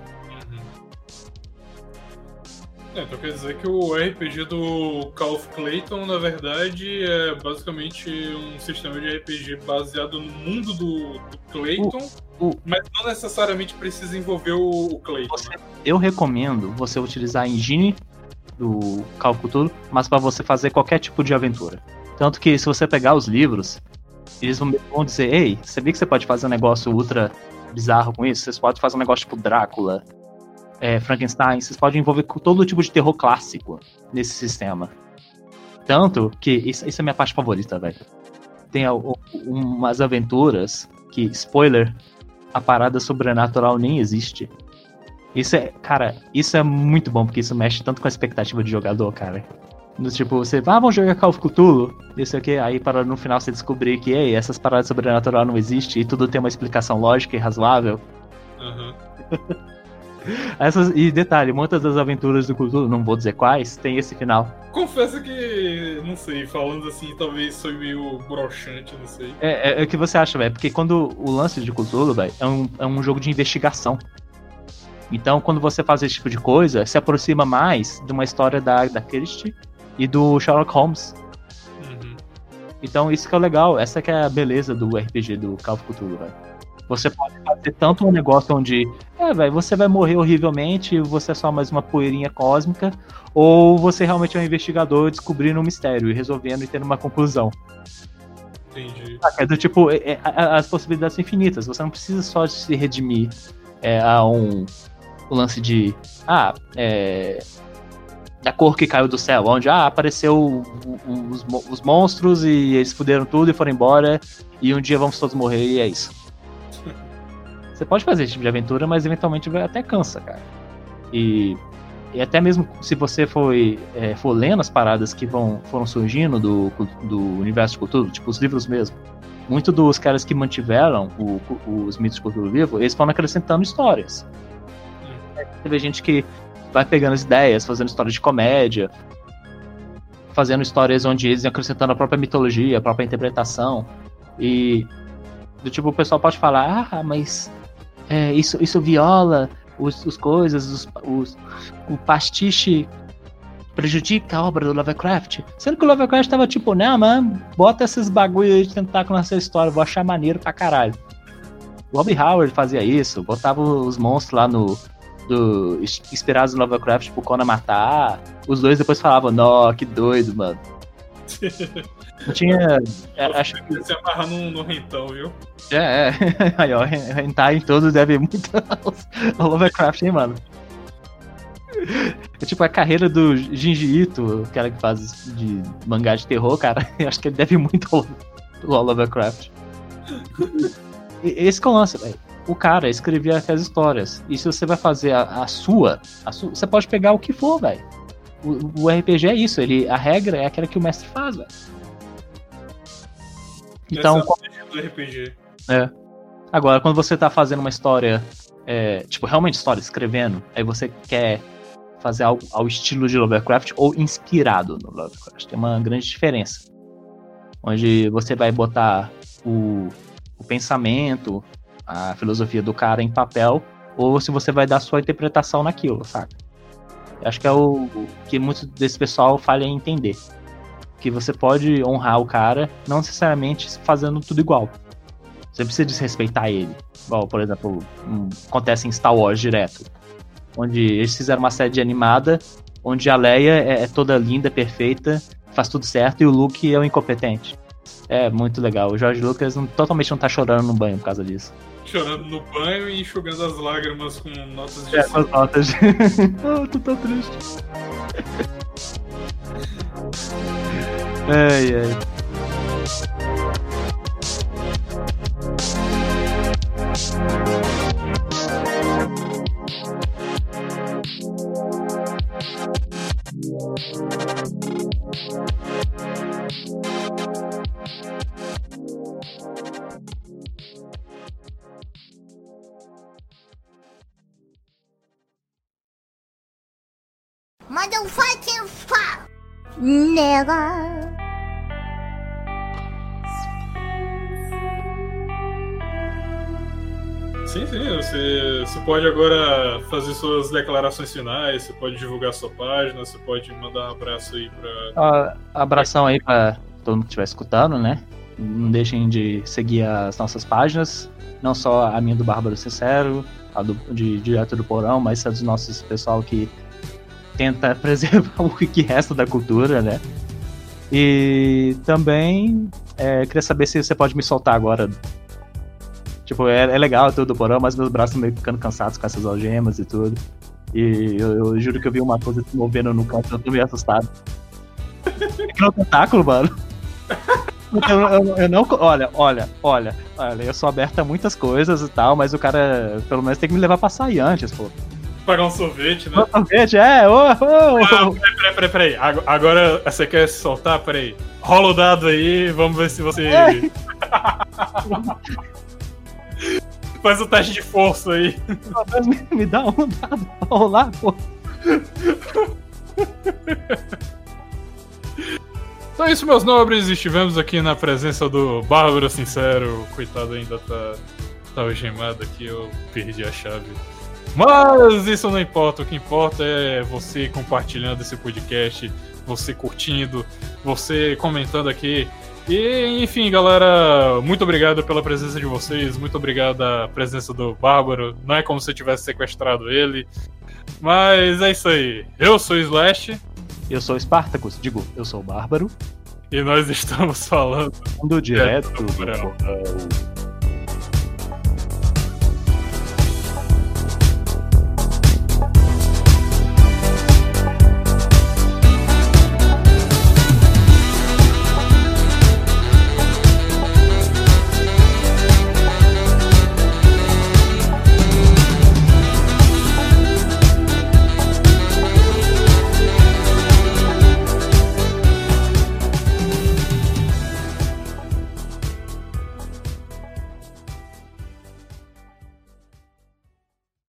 É, então quer dizer que o RPG do Call of Clayton, na verdade, é basicamente um sistema de RPG baseado no mundo do, do Clayton, uh, uh, mas não necessariamente precisa envolver o, o Clayton. Você, né? Eu recomendo você utilizar a engine do Call of Cthulhu, mas para você fazer qualquer tipo de aventura. Tanto que se você pegar os livros, eles vão dizer, ei, você viu que você pode fazer um negócio ultra bizarro com isso? Você pode fazer um negócio tipo Drácula, é, Frankenstein, vocês podem envolver todo tipo de terror clássico nesse sistema. Tanto que, isso, isso é a minha parte favorita, velho. Tem umas aventuras que, spoiler, a parada sobrenatural nem existe. Isso é, cara, isso é muito bom, porque isso mexe tanto com a expectativa de jogador, cara. No, tipo, você, ah, vamos jogar Call of Cthulhu, isso aqui, aí para no final você descobrir que, ei, essas paradas sobrenatural não existem e tudo tem uma explicação lógica e razoável. Uhum. [laughs] [laughs] Essas, e detalhe, muitas das aventuras do Cthulhu, não vou dizer quais, tem esse final. Confesso que não sei, falando assim, talvez foi meio broxante, não sei. É, é, é o que você acha, velho? Porque quando o lance de Cthulhu, velho, é um, é um jogo de investigação. Então, quando você faz esse tipo de coisa, se aproxima mais de uma história da, da Christie e do Sherlock Holmes. Uhum. Então, isso que é o legal, essa que é a beleza do RPG do Call of Cthulhu, velho. Você pode fazer tanto um negócio onde, é, velho, você vai morrer horrivelmente, você é só mais uma poeirinha cósmica, ou você realmente é um investigador descobrindo um mistério e resolvendo e tendo uma conclusão. Entendi. É do tipo, é, é, as possibilidades são infinitas. Você não precisa só se redimir é, a um o lance de ah, é, da cor que caiu do céu, onde ah, apareceu os, os monstros e eles fuderam tudo e foram embora e um dia vamos todos morrer e é isso. Você pode fazer esse tipo de aventura, mas eventualmente vai até cansa, cara. E, e até mesmo se você foi, é, for lendo as paradas que vão, foram surgindo do, do universo de Cthulhu, tipo os livros mesmo, muito dos caras que mantiveram o- os mitos de Cthulhu vivo, eles foram acrescentando histórias. Teve gente que vai pegando as ideias, fazendo histórias de comédia, fazendo histórias onde eles iam acrescentando a própria mitologia, a própria interpretação. E do tipo, o pessoal pode falar, ah, mas é, isso, isso viola os, os coisas, os, os- o pastiche prejudica a obra do Lovecraft. Sendo que o Lovecraft tava tipo, não, mano, bota esses bagulho aí de tentáculo nessa história, vou achar maneiro pra caralho. O Robbie Howard fazia isso, botava os monstros lá no. Do, ins- inspirados no Lovecraft pro Conan matar. Os dois depois falavam, nó, que doido, mano. [laughs] Tinha. é, acho que. Se amarrar no, no rentão, viu? É, é. [laughs] Aí, ó, Hentai em todos deve muito [laughs] ao Lovecraft, hein, mano. É tipo a carreira do Jinji Ito, o cara que faz de mangá de terror, cara. [laughs] Eu acho que ele deve muito ao, Lovecraft. Esse que é o lance, velho. O cara escrevia aquelas histórias. E se você vai fazer a, a sua, a sua, você pode pegar o que for, velho. O, o RPG é isso, ele, a regra é aquela que o mestre faz, velho. Então, Essa é a magia do RPG. é. Agora, quando você tá fazendo uma história, é, tipo, realmente história, escrevendo, aí você quer fazer algo ao estilo de Lovecraft ou inspirado no Lovecraft. Tem uma grande diferença. Onde você vai botar o, o pensamento, a filosofia do cara em papel, ou se você vai dar sua interpretação naquilo, saca? Eu acho que é o, o que muito desse pessoal falha em entender. Que você pode honrar o cara, não necessariamente fazendo tudo igual. Você precisa desrespeitar ele. Igual, por exemplo, um- acontece em Star Wars direto. Onde eles fizeram uma série de animada, onde a Leia é, é toda linda, perfeita, faz tudo certo, e o Luke é o incompetente. É muito legal. O George Lucas não- totalmente não tá chorando no banho por causa disso. Chorando no banho e enxugando as lágrimas com notas de É, com as notas. oh, tô tão triste. [laughs] ai, ai. Motherfucking fuck, nigga. Sim, sim, você, você pode agora fazer suas declarações finais, você pode divulgar sua página, você pode mandar um abraço aí pra. Ah, abração aí pra todo mundo que estiver escutando, né? Não deixem de seguir as nossas páginas, não só a minha do Bárbaro Sincero, a do, de Direto do Porão, mas a dos nossos pessoal que tenta [laughs] preservar o que resta da cultura, né? E também é, queria saber se você pode me soltar agora. Tipo, é, é legal tudo do porão, mas meus braços meio ficando cansados com essas algemas e tudo. E eu, eu juro que eu vi uma coisa se movendo no canto, eu tô meio assustado. Que é um tentáculo, mano. Eu, eu- eu não. Olha, olha, olha, olha, eu sou aberto a muitas coisas e tal, mas o cara, pelo menos, tem que me levar pra sair antes, pô. Pagar um sorvete, né? Sorvete, é, ô, ô, Ah, ô. peraí, peraí, peraí, peraí. Ag- Agora você quer se soltar? Peraí. Rola o dado aí, vamos ver se você. [laughs] Faz o teste de força aí. [laughs] Me dá um dado pra rolar, pô. Então é isso, meus nobres. Estivemos aqui na presença do Bárbaro Sincero. Coitado, ainda tá, tá algemado aqui. Eu perdi a chave. Mas isso não importa. O que importa é você compartilhando esse podcast, você curtindo, você comentando aqui. E, enfim, galera, muito obrigado pela presença de vocês. Muito obrigado a presença do Bárbaro. Não é como se eu tivesse sequestrado ele. Mas é isso aí. Eu sou o Slash. Eu sou o Spartacus, digo, eu sou o Bárbaro. E nós estamos falando do direto do.